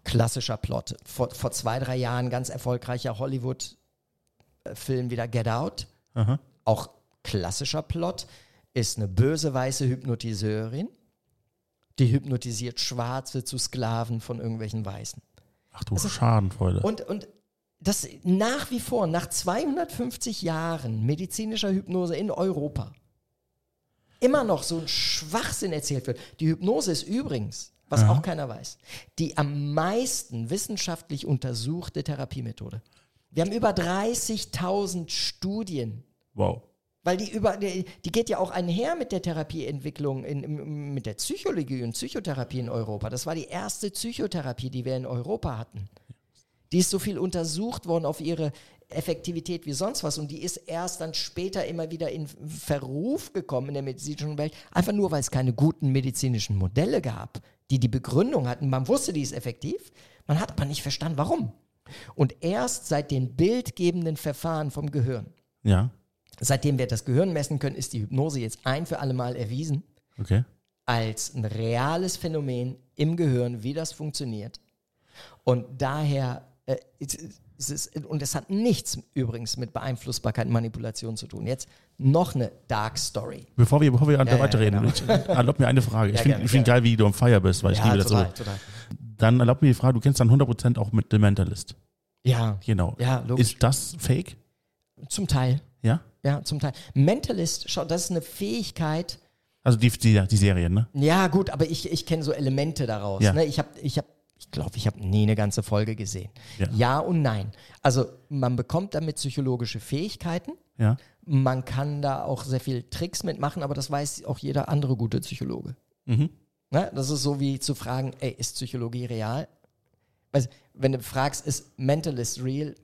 B: klassischer Plot. Vor, vor zwei, drei Jahren ganz erfolgreicher Hollywood-Film wieder Get Out.
A: Aha.
B: Auch klassischer Plot ist eine böse weiße Hypnotiseurin, die hypnotisiert Schwarze zu Sklaven von irgendwelchen Weißen.
A: Ach du Schadenfreude.
B: Und, und das nach wie vor, nach 250 Jahren medizinischer Hypnose in Europa, immer noch so ein Schwachsinn erzählt wird. Die Hypnose ist übrigens, was
A: Ja.
B: auch keiner weiß, die am meisten wissenschaftlich untersuchte Therapiemethode. Wir haben über 30.000 Studien
A: wow.
B: Weil die über, die, die geht ja auch einher mit der Therapieentwicklung, in, im- mit der Psychologie und Psychotherapie in Europa. Das war die erste Psychotherapie, die wir in Europa hatten. Die ist so viel untersucht worden auf ihre Effektivität wie sonst was und die ist erst dann später immer wieder in Verruf gekommen in der medizinischen Welt, einfach nur weil es keine guten medizinischen Modelle gab, die die Begründung hatten. Man wusste, die ist effektiv, man hat aber nicht verstanden, warum. Und erst seit den bildgebenden Verfahren vom Gehirn
A: Ja.
B: Seitdem wir das Gehirn messen können, ist die Hypnose jetzt ein für alle Mal erwiesen
A: Okay.
B: als ein reales Phänomen im Gehirn, wie das funktioniert. Und daher, äh, es, es ist, und es hat nichts übrigens mit Beeinflussbarkeit und Manipulation zu tun. Jetzt noch eine Dark Story.
A: Bevor wir, bevor wir
B: Ja, ja,
A: weiterreden,
B: genau.
A: ich, erlaub mir eine Frage. Ich
B: Ja,
A: finde
B: gerne,
A: find geil, wie du am Feier bist, weil ich liebe das so.
B: total.
A: Dann erlaub mir die Frage, du kennst dann 100% auch mit The Mentalist.
B: Ja,
A: Genau.
B: ja, logisch.
A: Ist das fake?
B: zum Teil.
A: Ja?
B: Ja, zum Teil. Mentalist, schau, das ist eine Fähigkeit,
A: Also die, die, die Serie, ne?
B: Ja, gut, aber ich, ich kenne so Elemente daraus.
A: Ja.
B: Ne? Ich habe ich hab, Ich glaube, ich habe nie eine ganze Folge gesehen.
A: Ja.
B: ja und nein. Also man bekommt damit psychologische Fähigkeiten.
A: Ja.
B: Man kann da auch sehr viel Tricks mitmachen, aber das weiß auch jeder andere gute Psychologe.
A: Mhm.
B: Ne? Das ist so wie zu fragen, ey, ist Psychologie real? Also, wenn du fragst, ist Mentalist real?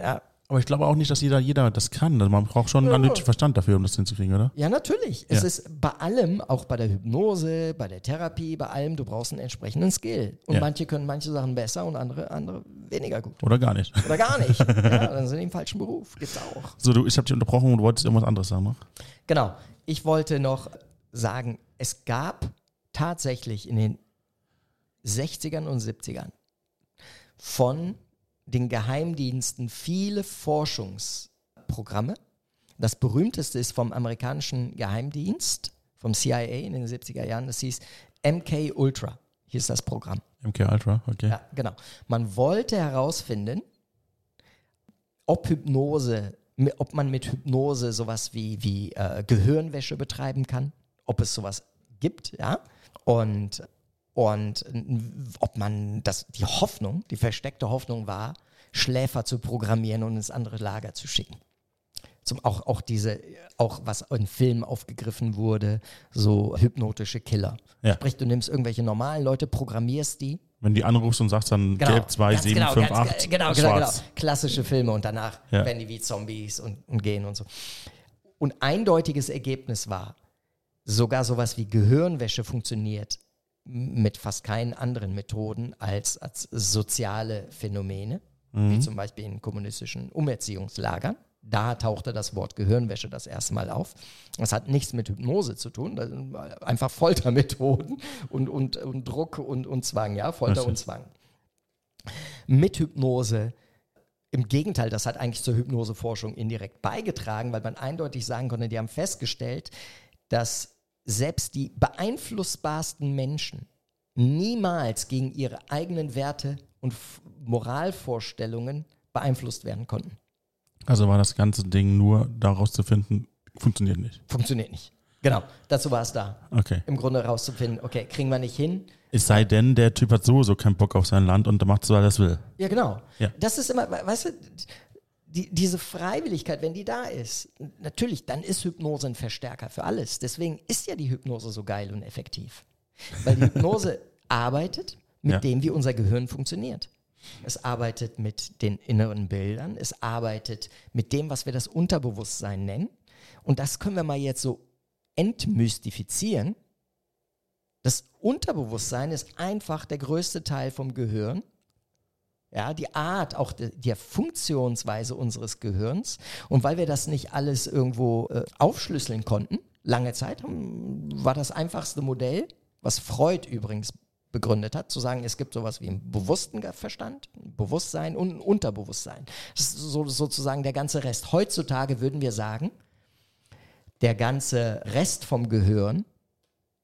B: Ja,
A: Aber ich glaube auch nicht, dass jeder, jeder das kann. Also man braucht schon einen
B: Ja.
A: analytischen Verstand dafür, um das hinzukriegen, oder?
B: ja natürlich. Es
A: Ja.
B: ist bei allem, auch bei der Hypnose, bei der Therapie, bei allem, du brauchst einen entsprechenden Skill. Und
A: Ja.
B: manche können manche Sachen besser und andere, andere weniger gut.
A: Oder gar nicht.
B: Oder gar nicht. ja, dann sind die im falschen Beruf. Gibt's auch.
A: So, du, ich habe dich unterbrochen und du wolltest irgendwas anderes sagen noch.
B: Genau. Ich wollte noch sagen, es gab tatsächlich in den 60ern und 70ern von den Geheimdiensten viele Forschungsprogramme. Das berühmteste ist vom amerikanischen Geheimdienst, vom CIA in den 70er Jahren. Das hieß MK Ultra. Hier ist das Programm.
A: MK Ultra, okay.
B: Ja, genau. Man wollte herausfinden, ob Hypnose, ob man mit Hypnose sowas wie, wie äh, Gehirnwäsche betreiben kann, ob es sowas gibt, ja. Und, und n- ob man das, die Hoffnung, die versteckte Hoffnung war, Schläfer zu programmieren und ins andere Lager zu schicken. Zum, auch, auch diese, auch was in Filmen aufgegriffen wurde, so hypnotische Killer.
A: Ja.
B: Sprich, du nimmst irgendwelche normalen Leute, programmierst die
A: Wenn die anrufst und sagst dann gelb 2,
B: ganz
A: 7,
B: genau,
A: 5,
B: ganz,
A: 8,
B: genau, genau, genau. Klassische Filme und danach
A: Ja.
B: werden die wie Zombies und, und gehen und so. Und eindeutiges Ergebnis war, sogar sowas wie Gehirnwäsche funktioniert mit fast keinen anderen Methoden als, als soziale Phänomene, wie zum Beispiel in kommunistischen Umerziehungslagern. Da tauchte das Wort Gehirnwäsche das erste Mal auf. Das hat nichts mit Hypnose zu tun, das sind einfach Foltermethoden und, und, und Druck und, und Zwang, ja, Folter und Zwang. Mit Hypnose im Gegenteil, das hat eigentlich zur Hypnoseforschung indirekt beigetragen, weil man eindeutig sagen konnte, die haben festgestellt, dass selbst die beeinflussbarsten Menschen niemals gegen ihre eigenen Werte und Moralvorstellungen beeinflusst werden konnten.
A: Also war das ganze Ding nur daraus zu finden, funktioniert nicht.
B: Funktioniert nicht. Genau, dazu war es da.
A: Okay.
B: Im Grunde rauszufinden, okay, kriegen wir nicht hin.
A: Es sei denn, der Typ hat sowieso keinen Bock auf sein Land und macht so, was er will.
B: Ja, genau.
A: Ja.
B: Das ist immer, weißt du, die, diese Freiwilligkeit, wenn die da ist, natürlich, dann ist Hypnose ein Verstärker für alles. Deswegen ist ja die Hypnose so geil und effektiv. Weil die Hypnose arbeitet mit
A: Ja.
B: dem, wie unser Gehirn funktioniert. Es arbeitet mit den inneren Bildern, es arbeitet mit dem, was wir das Unterbewusstsein nennen. Und das können wir mal jetzt so entmystifizieren. Das Unterbewusstsein ist einfach der größte Teil vom Gehirn. Ja, die Art, auch der Funktionsweise unseres Gehirns. Und weil wir das nicht alles irgendwo äh, aufschlüsseln konnten, lange Zeit, haben, war das einfachste Modell, was Freud übrigens begründet hat, zu sagen, es gibt sowas wie einen bewussten Verstand, ein Bewusstsein und ein Unterbewusstsein. Das ist so, sozusagen der ganze Rest. Heutzutage würden wir sagen, der ganze Rest vom Gehirn,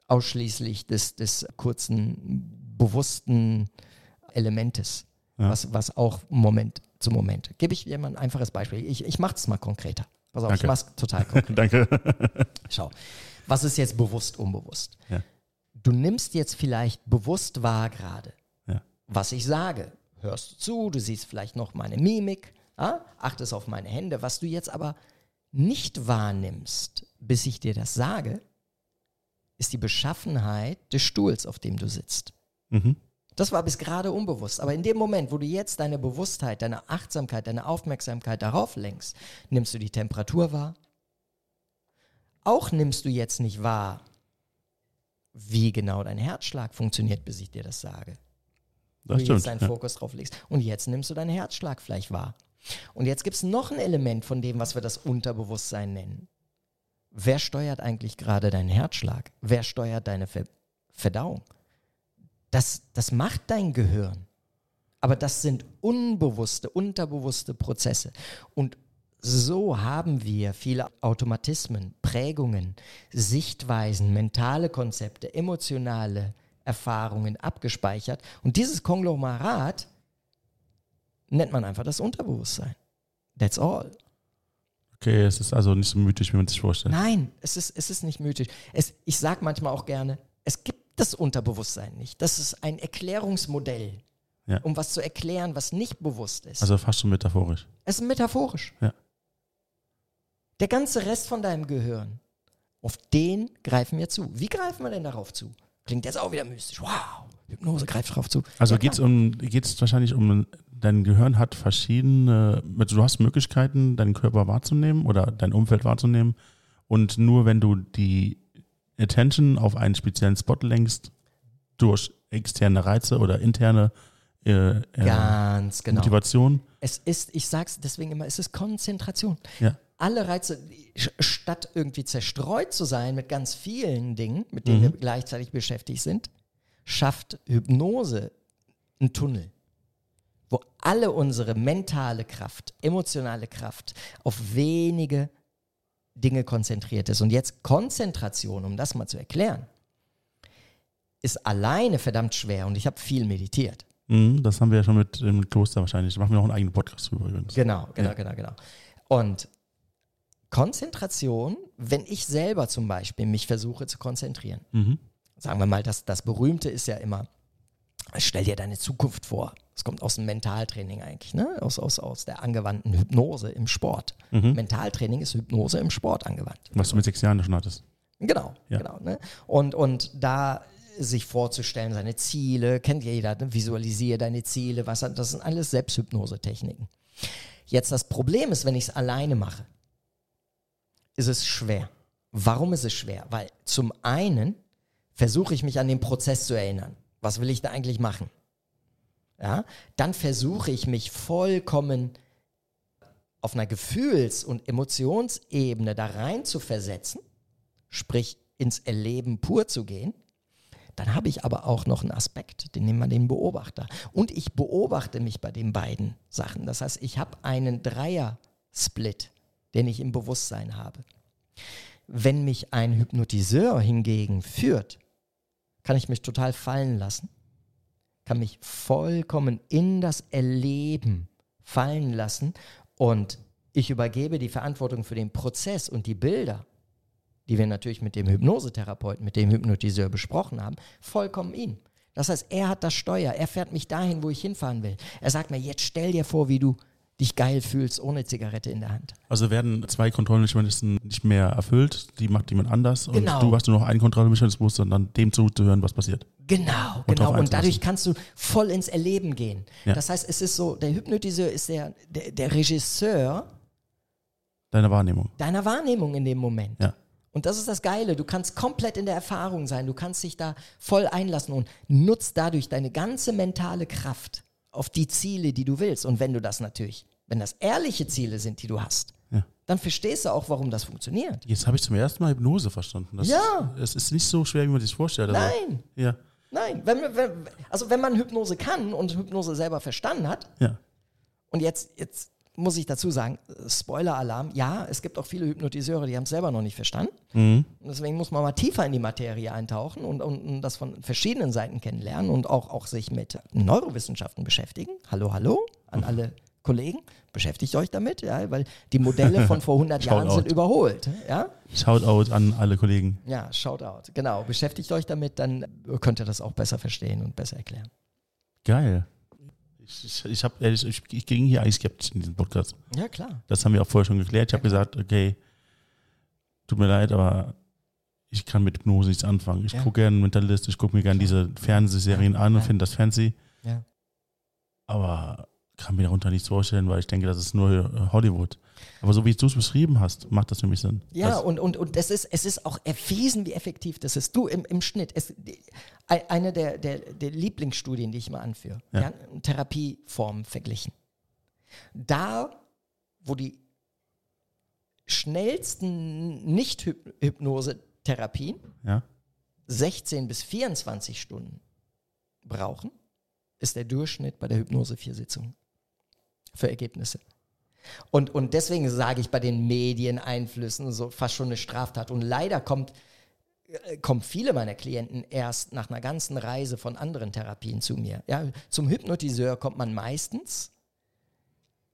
B: ausschließlich des, des kurzen, bewussten Elementes,
A: Ja.
B: was, was auch Moment zu Moment. Gebe ich dir mal ein einfaches Beispiel. Ich, ich mache es mal konkreter. Pass auf, ich
A: Danke.
B: mache es total konkret.
A: Danke.
B: Schau, was ist jetzt bewusst, unbewusst?
A: Ja.
B: Du nimmst jetzt vielleicht bewusst wahr gerade,
A: Ja.
B: was ich sage. Hörst du zu, du siehst vielleicht noch meine Mimik, ah? achtest auf meine Hände. Was du jetzt aber nicht wahrnimmst, bis ich dir das sage, ist die Beschaffenheit des Stuhls, auf dem du sitzt.
A: Mhm.
B: Das war bis gerade unbewusst. Aber in dem Moment, wo du jetzt deine Bewusstheit, deine Achtsamkeit, deine Aufmerksamkeit darauf lenkst, nimmst du die Temperatur wahr. Auch nimmst du jetzt nicht wahr, wie genau dein Herzschlag funktioniert, bis ich dir das sage. Wo
A: Das
B: du jetzt
A: stimmt.
B: deinen
A: Ja.
B: Fokus drauf legst. Und jetzt nimmst du deinen Herzschlag vielleicht wahr. Und jetzt gibt es noch ein Element von dem, was wir das Unterbewusstsein nennen. Wer steuert eigentlich gerade deinen Herzschlag? Wer steuert deine Ver Verdauung? Das, das macht dein Gehirn. Aber das sind unbewusste, unterbewusste Prozesse. Und so haben wir viele Automatismen, Prägungen, Sichtweisen, mentale Konzepte, emotionale Erfahrungen abgespeichert. Und dieses Konglomerat nennt man einfach das Unterbewusstsein. That's all.
A: Okay, es ist also nicht so mythisch, wie man sich vorstellt.
B: Nein, es ist, es ist nicht mythisch. Es, ich sage manchmal auch gerne, es gibt das Unterbewusstsein nicht. Das ist ein Erklärungsmodell,
A: Ja.
B: um was zu erklären, was nicht bewusst ist.
A: Also fast schon metaphorisch.
B: es ist metaphorisch.
A: Ja.
B: Der ganze Rest von deinem Gehirn, auf den greifen wir zu. Wie greifen wir denn darauf zu? Klingt jetzt auch wieder mystisch. Wow, Hypnose greift darauf zu.
A: Also
B: Ja,
A: geht's
B: klar.
A: um, geht's wahrscheinlich um, dein Gehirn hat verschiedene, du hast Möglichkeiten, deinen Körper wahrzunehmen oder dein Umfeld wahrzunehmen. Und nur wenn du die Attention auf einen speziellen Spot lenkst, durch externe Reize oder interne äh, äh,
B: Ganz genau.
A: Motivation,
B: Es ist, ich sag's deswegen immer, es ist Konzentration.
A: ja,
B: Alle Reize, statt irgendwie zerstreut zu sein mit ganz vielen Dingen, mit denen
A: Mhm.
B: wir gleichzeitig beschäftigt sind, schafft Hypnose einen Tunnel, wo alle unsere mentale Kraft, emotionale Kraft auf wenige Dinge konzentriert ist. Und jetzt Konzentration, um das mal zu erklären, ist alleine verdammt schwer und ich habe viel meditiert.
A: Mhm, das haben wir ja schon mit dem Kloster wahrscheinlich. Da machen wir noch einen eigenen Podcast drüber übrigens.
B: Genau, genau,
A: Ja.
B: genau, genau. Und Konzentration, wenn ich selber zum Beispiel mich versuche zu konzentrieren,
A: Mhm.
B: sagen wir mal, das, das Berühmte ist ja immer, stell dir deine Zukunft vor. Das kommt aus dem Mentaltraining eigentlich, ne? aus, aus, aus der angewandten Hypnose im Sport.
A: Mhm.
B: Mentaltraining ist Hypnose im Sport angewandt.
A: Was du mit sechs Jahren schon hattest.
B: Genau,
A: Ja.
B: genau. Ne? Und, und da sich vorzustellen, seine Ziele, kennt ja jeder, ne? visualisiere deine Ziele, was, das sind alles Selbsthypnose-Techniken. Jetzt das Problem ist, wenn ich es alleine mache, ist es schwer. Warum ist es schwer? Weil zum einen versuche ich mich an den Prozess zu erinnern. Was will ich da eigentlich machen? Ja, dann versuche ich mich vollkommen auf einer Gefühls- und Emotionsebene da rein zu versetzen, sprich ins Erleben pur zu gehen. Dann habe ich aber auch noch einen Aspekt, den nehmen wir den Beobachter. Und ich beobachte mich bei den beiden Sachen. Das heißt, ich habe einen Dreier-Split, den ich im Bewusstsein habe. Wenn mich ein Hypnotiseur hingegen führt, kann ich mich total fallen lassen, kann mich vollkommen in das Erleben fallen lassen und ich übergebe die Verantwortung für den Prozess und die Bilder, die wir natürlich mit dem Hypnosetherapeuten, mit dem Hypnotiseur besprochen haben, vollkommen ihm. Das heißt, er hat das Steuer, er fährt mich dahin, wo ich hinfahren will. Er sagt mir, jetzt stell dir vor, wie du dich geil fühlst ohne Zigarette in der Hand.
A: Also werden zwei Kontrollmechanismen nicht mehr erfüllt, die macht jemand anders und
B: Genau.
A: du hast nur noch einen Kontrollmechanismus und dann dem zuzuhören, was passiert.
B: Genau,
A: Und
B: genau. Und dadurch kannst du voll ins Erleben gehen.
A: Ja.
B: Das heißt, es ist so, der Hypnotiseur ist der, der, der Regisseur
A: Deine Wahrnehmung.
B: deiner Wahrnehmung in dem Moment.
A: Ja.
B: Und das ist das Geile. Du kannst komplett in der Erfahrung sein. Du kannst dich da voll einlassen und nutzt dadurch deine ganze mentale Kraft auf die Ziele, die du willst. Und wenn du das natürlich, wenn das ehrliche Ziele sind, die du hast,
A: Ja.
B: dann verstehst du auch, warum das funktioniert.
A: Jetzt habe ich zum ersten Mal Hypnose verstanden. Das
B: Ja.
A: Es ist nicht so schwer, wie man sich vorstellt. Also,
B: Nein,
A: Ja,
B: nein. Wenn, wenn, also wenn man Hypnose kann und Hypnose selber verstanden hat,
A: ja.
B: Und jetzt, jetzt muss ich dazu sagen, Spoiler-Alarm, ja, es gibt auch viele Hypnotiseure, die haben es selber noch nicht verstanden.
A: Mhm.
B: Und deswegen muss man mal tiefer in die Materie eintauchen und, und, und das von verschiedenen Seiten kennenlernen und auch, auch sich mit Neurowissenschaften beschäftigen. Hallo, hallo an alle Kollegen, beschäftigt euch damit, ja, weil die Modelle von vor 100 Jahren sind überholt. Ja?
A: Shoutout an alle Kollegen.
B: ja, Shoutout, genau. Beschäftigt euch damit, dann könnt ihr das auch besser verstehen und besser erklären.
A: Geil. Ich, ich, ich, hab, ehrlich, ich, ich ging hier eigentlich skeptisch in diesem Podcast.
B: Ja, klar.
A: Das haben wir auch vorher schon geklärt. Ich habe gesagt, okay, tut mir leid, aber ich kann mit Hypnose nichts anfangen. Ich
B: Ja.
A: gucke gerne Mentalist, ich gucke mir gerne diese Fernsehserien an und
B: Ja.
A: finde das fancy.
B: Ja.
A: Aber kann mir darunter nichts vorstellen, weil ich denke, das ist nur Hollywood. Aber so wie du es beschrieben hast, macht das für mich Sinn.
B: Ja,
A: das,
B: und, und, und das ist, es ist auch erwiesen, wie effektiv das ist. Du, im, im Schnitt, es, die, ei- eine der, der, der Lieblingsstudien, die ich mal anführe,
A: Ja.
B: ja. Therapieformen verglichen. Da, wo die schnellsten Nicht-Hypnose-Therapien
A: ja.
B: 16 bis 24 Stunden brauchen, ist der Durchschnitt bei der Hypnose vier Sitzungen für Ergebnisse. Und, und deswegen sage ich bei den Medieneinflüssen so fast schon eine Straftat. Und leider kommt, äh, kommen viele meiner Klienten erst nach einer ganzen Reise von anderen Therapien zu mir. Ja, zum Hypnotiseur kommt man meistens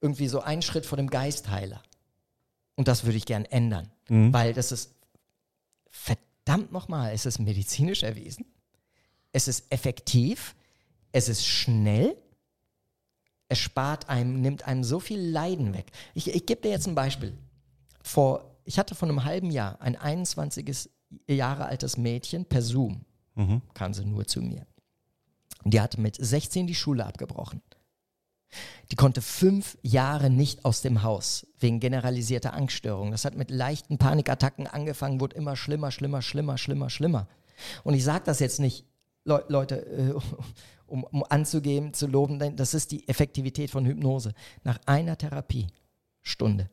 B: irgendwie so einen Schritt vor dem Geistheiler. Und das würde ich gern ändern,
A: Mhm.
B: weil das ist verdammt nochmal, es ist medizinisch erwiesen, es ist effektiv, es ist schnell, es spart einem, nimmt einem so viel Leiden weg. Ich, ich gebe dir jetzt ein Beispiel. Vor, ich hatte vor einem halben Jahr ein 21 Jahre altes Mädchen per Zoom,
A: Mhm.
B: kam sie nur zu mir. Die hatte mit 16 die Schule abgebrochen. Die konnte fünf Jahre nicht aus dem Haus wegen generalisierter Angststörung. Das hat mit leichten Panikattacken angefangen, wurde immer schlimmer, schlimmer, schlimmer, schlimmer, schlimmer. Und ich sage das jetzt nicht, Leu Leute, äh, um, um anzugeben, zu loben, denn das ist die Effektivität von Hypnose. Nach einer Therapiestunde,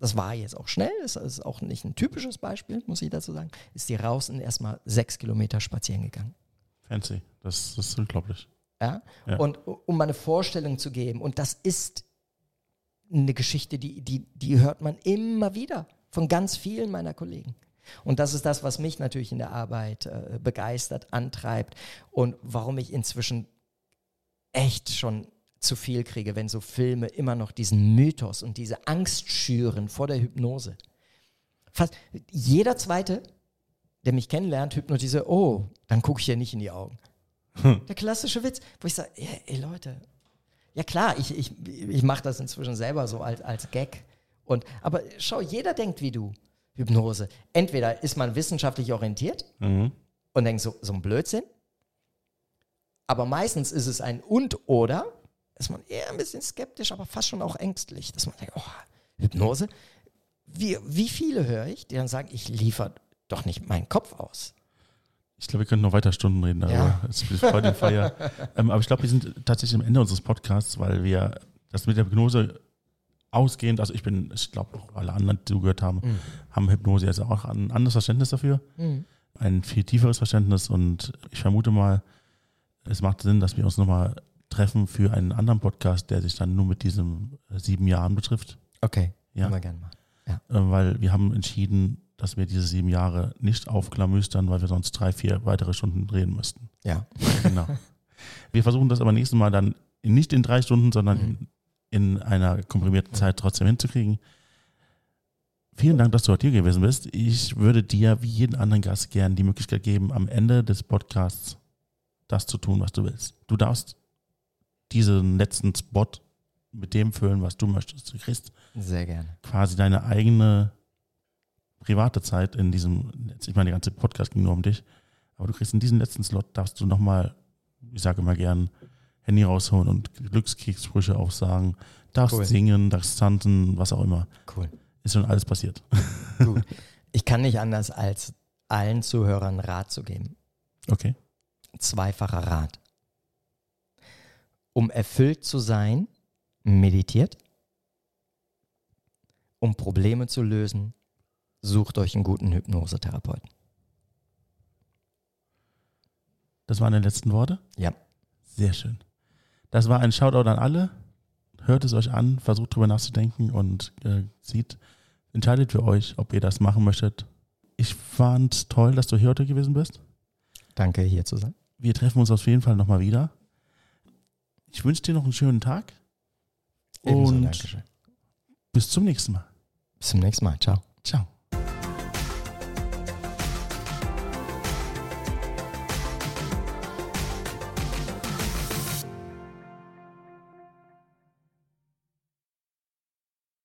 B: das war jetzt auch schnell, das ist auch nicht ein typisches Beispiel, muss ich dazu sagen, ist die raus und erstmal sechs Kilometer spazieren gegangen.
A: Fancy. Das, das ist unglaublich.
B: Ja?
A: Ja.
B: Und um mal eine Vorstellung zu geben, und das ist eine Geschichte, die, die, die hört man immer wieder von ganz vielen meiner Kollegen. Und das ist das, was mich natürlich in der Arbeit äh, begeistert, antreibt und warum ich inzwischen echt schon zu viel kriege, wenn so Filme immer noch diesen Mythos und diese Angst schüren vor der Hypnose. Fast jeder zweite, der mich kennenlernt, hypnotisiert, oh, dann gucke ich dir nicht in die Augen. Der klassische Witz, wo ich sage, ey, ey Leute, ja klar, ich, ich, ich mache das inzwischen selber so als, als Gag. Und, aber schau, jeder denkt wie du. Hypnose. Entweder ist man wissenschaftlich orientiert
A: Mhm.
B: und denkt so, so ein Blödsinn. Aber meistens ist es ein Und-Oder, ist man eher ein bisschen skeptisch, aber fast schon auch ängstlich, dass man denkt, oh, Hypnose. Wie, wie viele höre ich, die dann sagen, ich liefere doch nicht meinen Kopf aus.
A: Ich glaube, wir könnten noch weiter Stunden reden darüber.
B: Ja.
A: Es ist Freude und Feier. ähm, aber ich glaube, wir sind tatsächlich am Ende unseres Podcasts, weil wir das mit der Hypnose ausgehend, also ich bin, ich glaube auch alle anderen, die zugehört haben,
B: Mhm.
A: haben Hypnose jetzt auch ein anderes Verständnis dafür, ein viel tieferes Verständnis und ich vermute mal, es macht Sinn, dass wir uns nochmal treffen für einen anderen Podcast, der sich dann nur mit diesen äh, sieben Jahren betrifft,
B: Okay,
A: Ja.
B: können wir gerne machen.
A: äh, weil wir haben entschieden, dass wir diese sieben Jahre nicht aufklamüstern, weil wir sonst drei, vier weitere Stunden reden müssten.
B: Ja.
A: Genau. Wir versuchen das aber nächstes Mal dann nicht in drei Stunden, sondern
B: Mhm.
A: In einer komprimierten Zeit trotzdem hinzukriegen. Vielen Dank, dass du heute hier gewesen bist. Ich würde dir wie jeden anderen Gast gern die Möglichkeit geben, am Ende des Podcasts das zu tun, was du willst. Du darfst diesen letzten Spot mit dem füllen, was du möchtest. Du kriegst
B: Sehr gerne.
A: quasi deine eigene private Zeit in diesem, ich meine, der ganze Podcast ging nur um dich, aber du kriegst in diesem letzten Slot, darfst du nochmal, ich sage immer gern, Handy rausholen und Glückskekssprüche aufsagen, darfst
B: Cool.
A: singen, darfst tanzen, was auch immer.
B: Cool.
A: Ist schon alles passiert.
B: Gut. Ich kann nicht anders, als allen Zuhörern Rat zu geben.
A: Okay.
B: Zweifacher Rat. Um erfüllt zu sein, meditiert. Um Probleme zu lösen, sucht euch einen guten Hypnosetherapeuten.
A: Das waren die letzten Worte?
B: Ja.
A: Sehr schön. Das war ein Shoutout an alle. Hört es euch an, versucht drüber nachzudenken und äh, sieht, entscheidet für euch, ob ihr das machen möchtet. Ich fand toll, dass du hier heute gewesen bist.
B: Danke, hier zu sein.
A: Wir treffen uns auf jeden Fall nochmal wieder. Ich wünsche dir noch einen schönen Tag
B: Ebenso,
A: und
B: Dankeschön.
A: bis zum nächsten Mal.
B: Bis zum nächsten Mal. Ciao.
A: Ciao.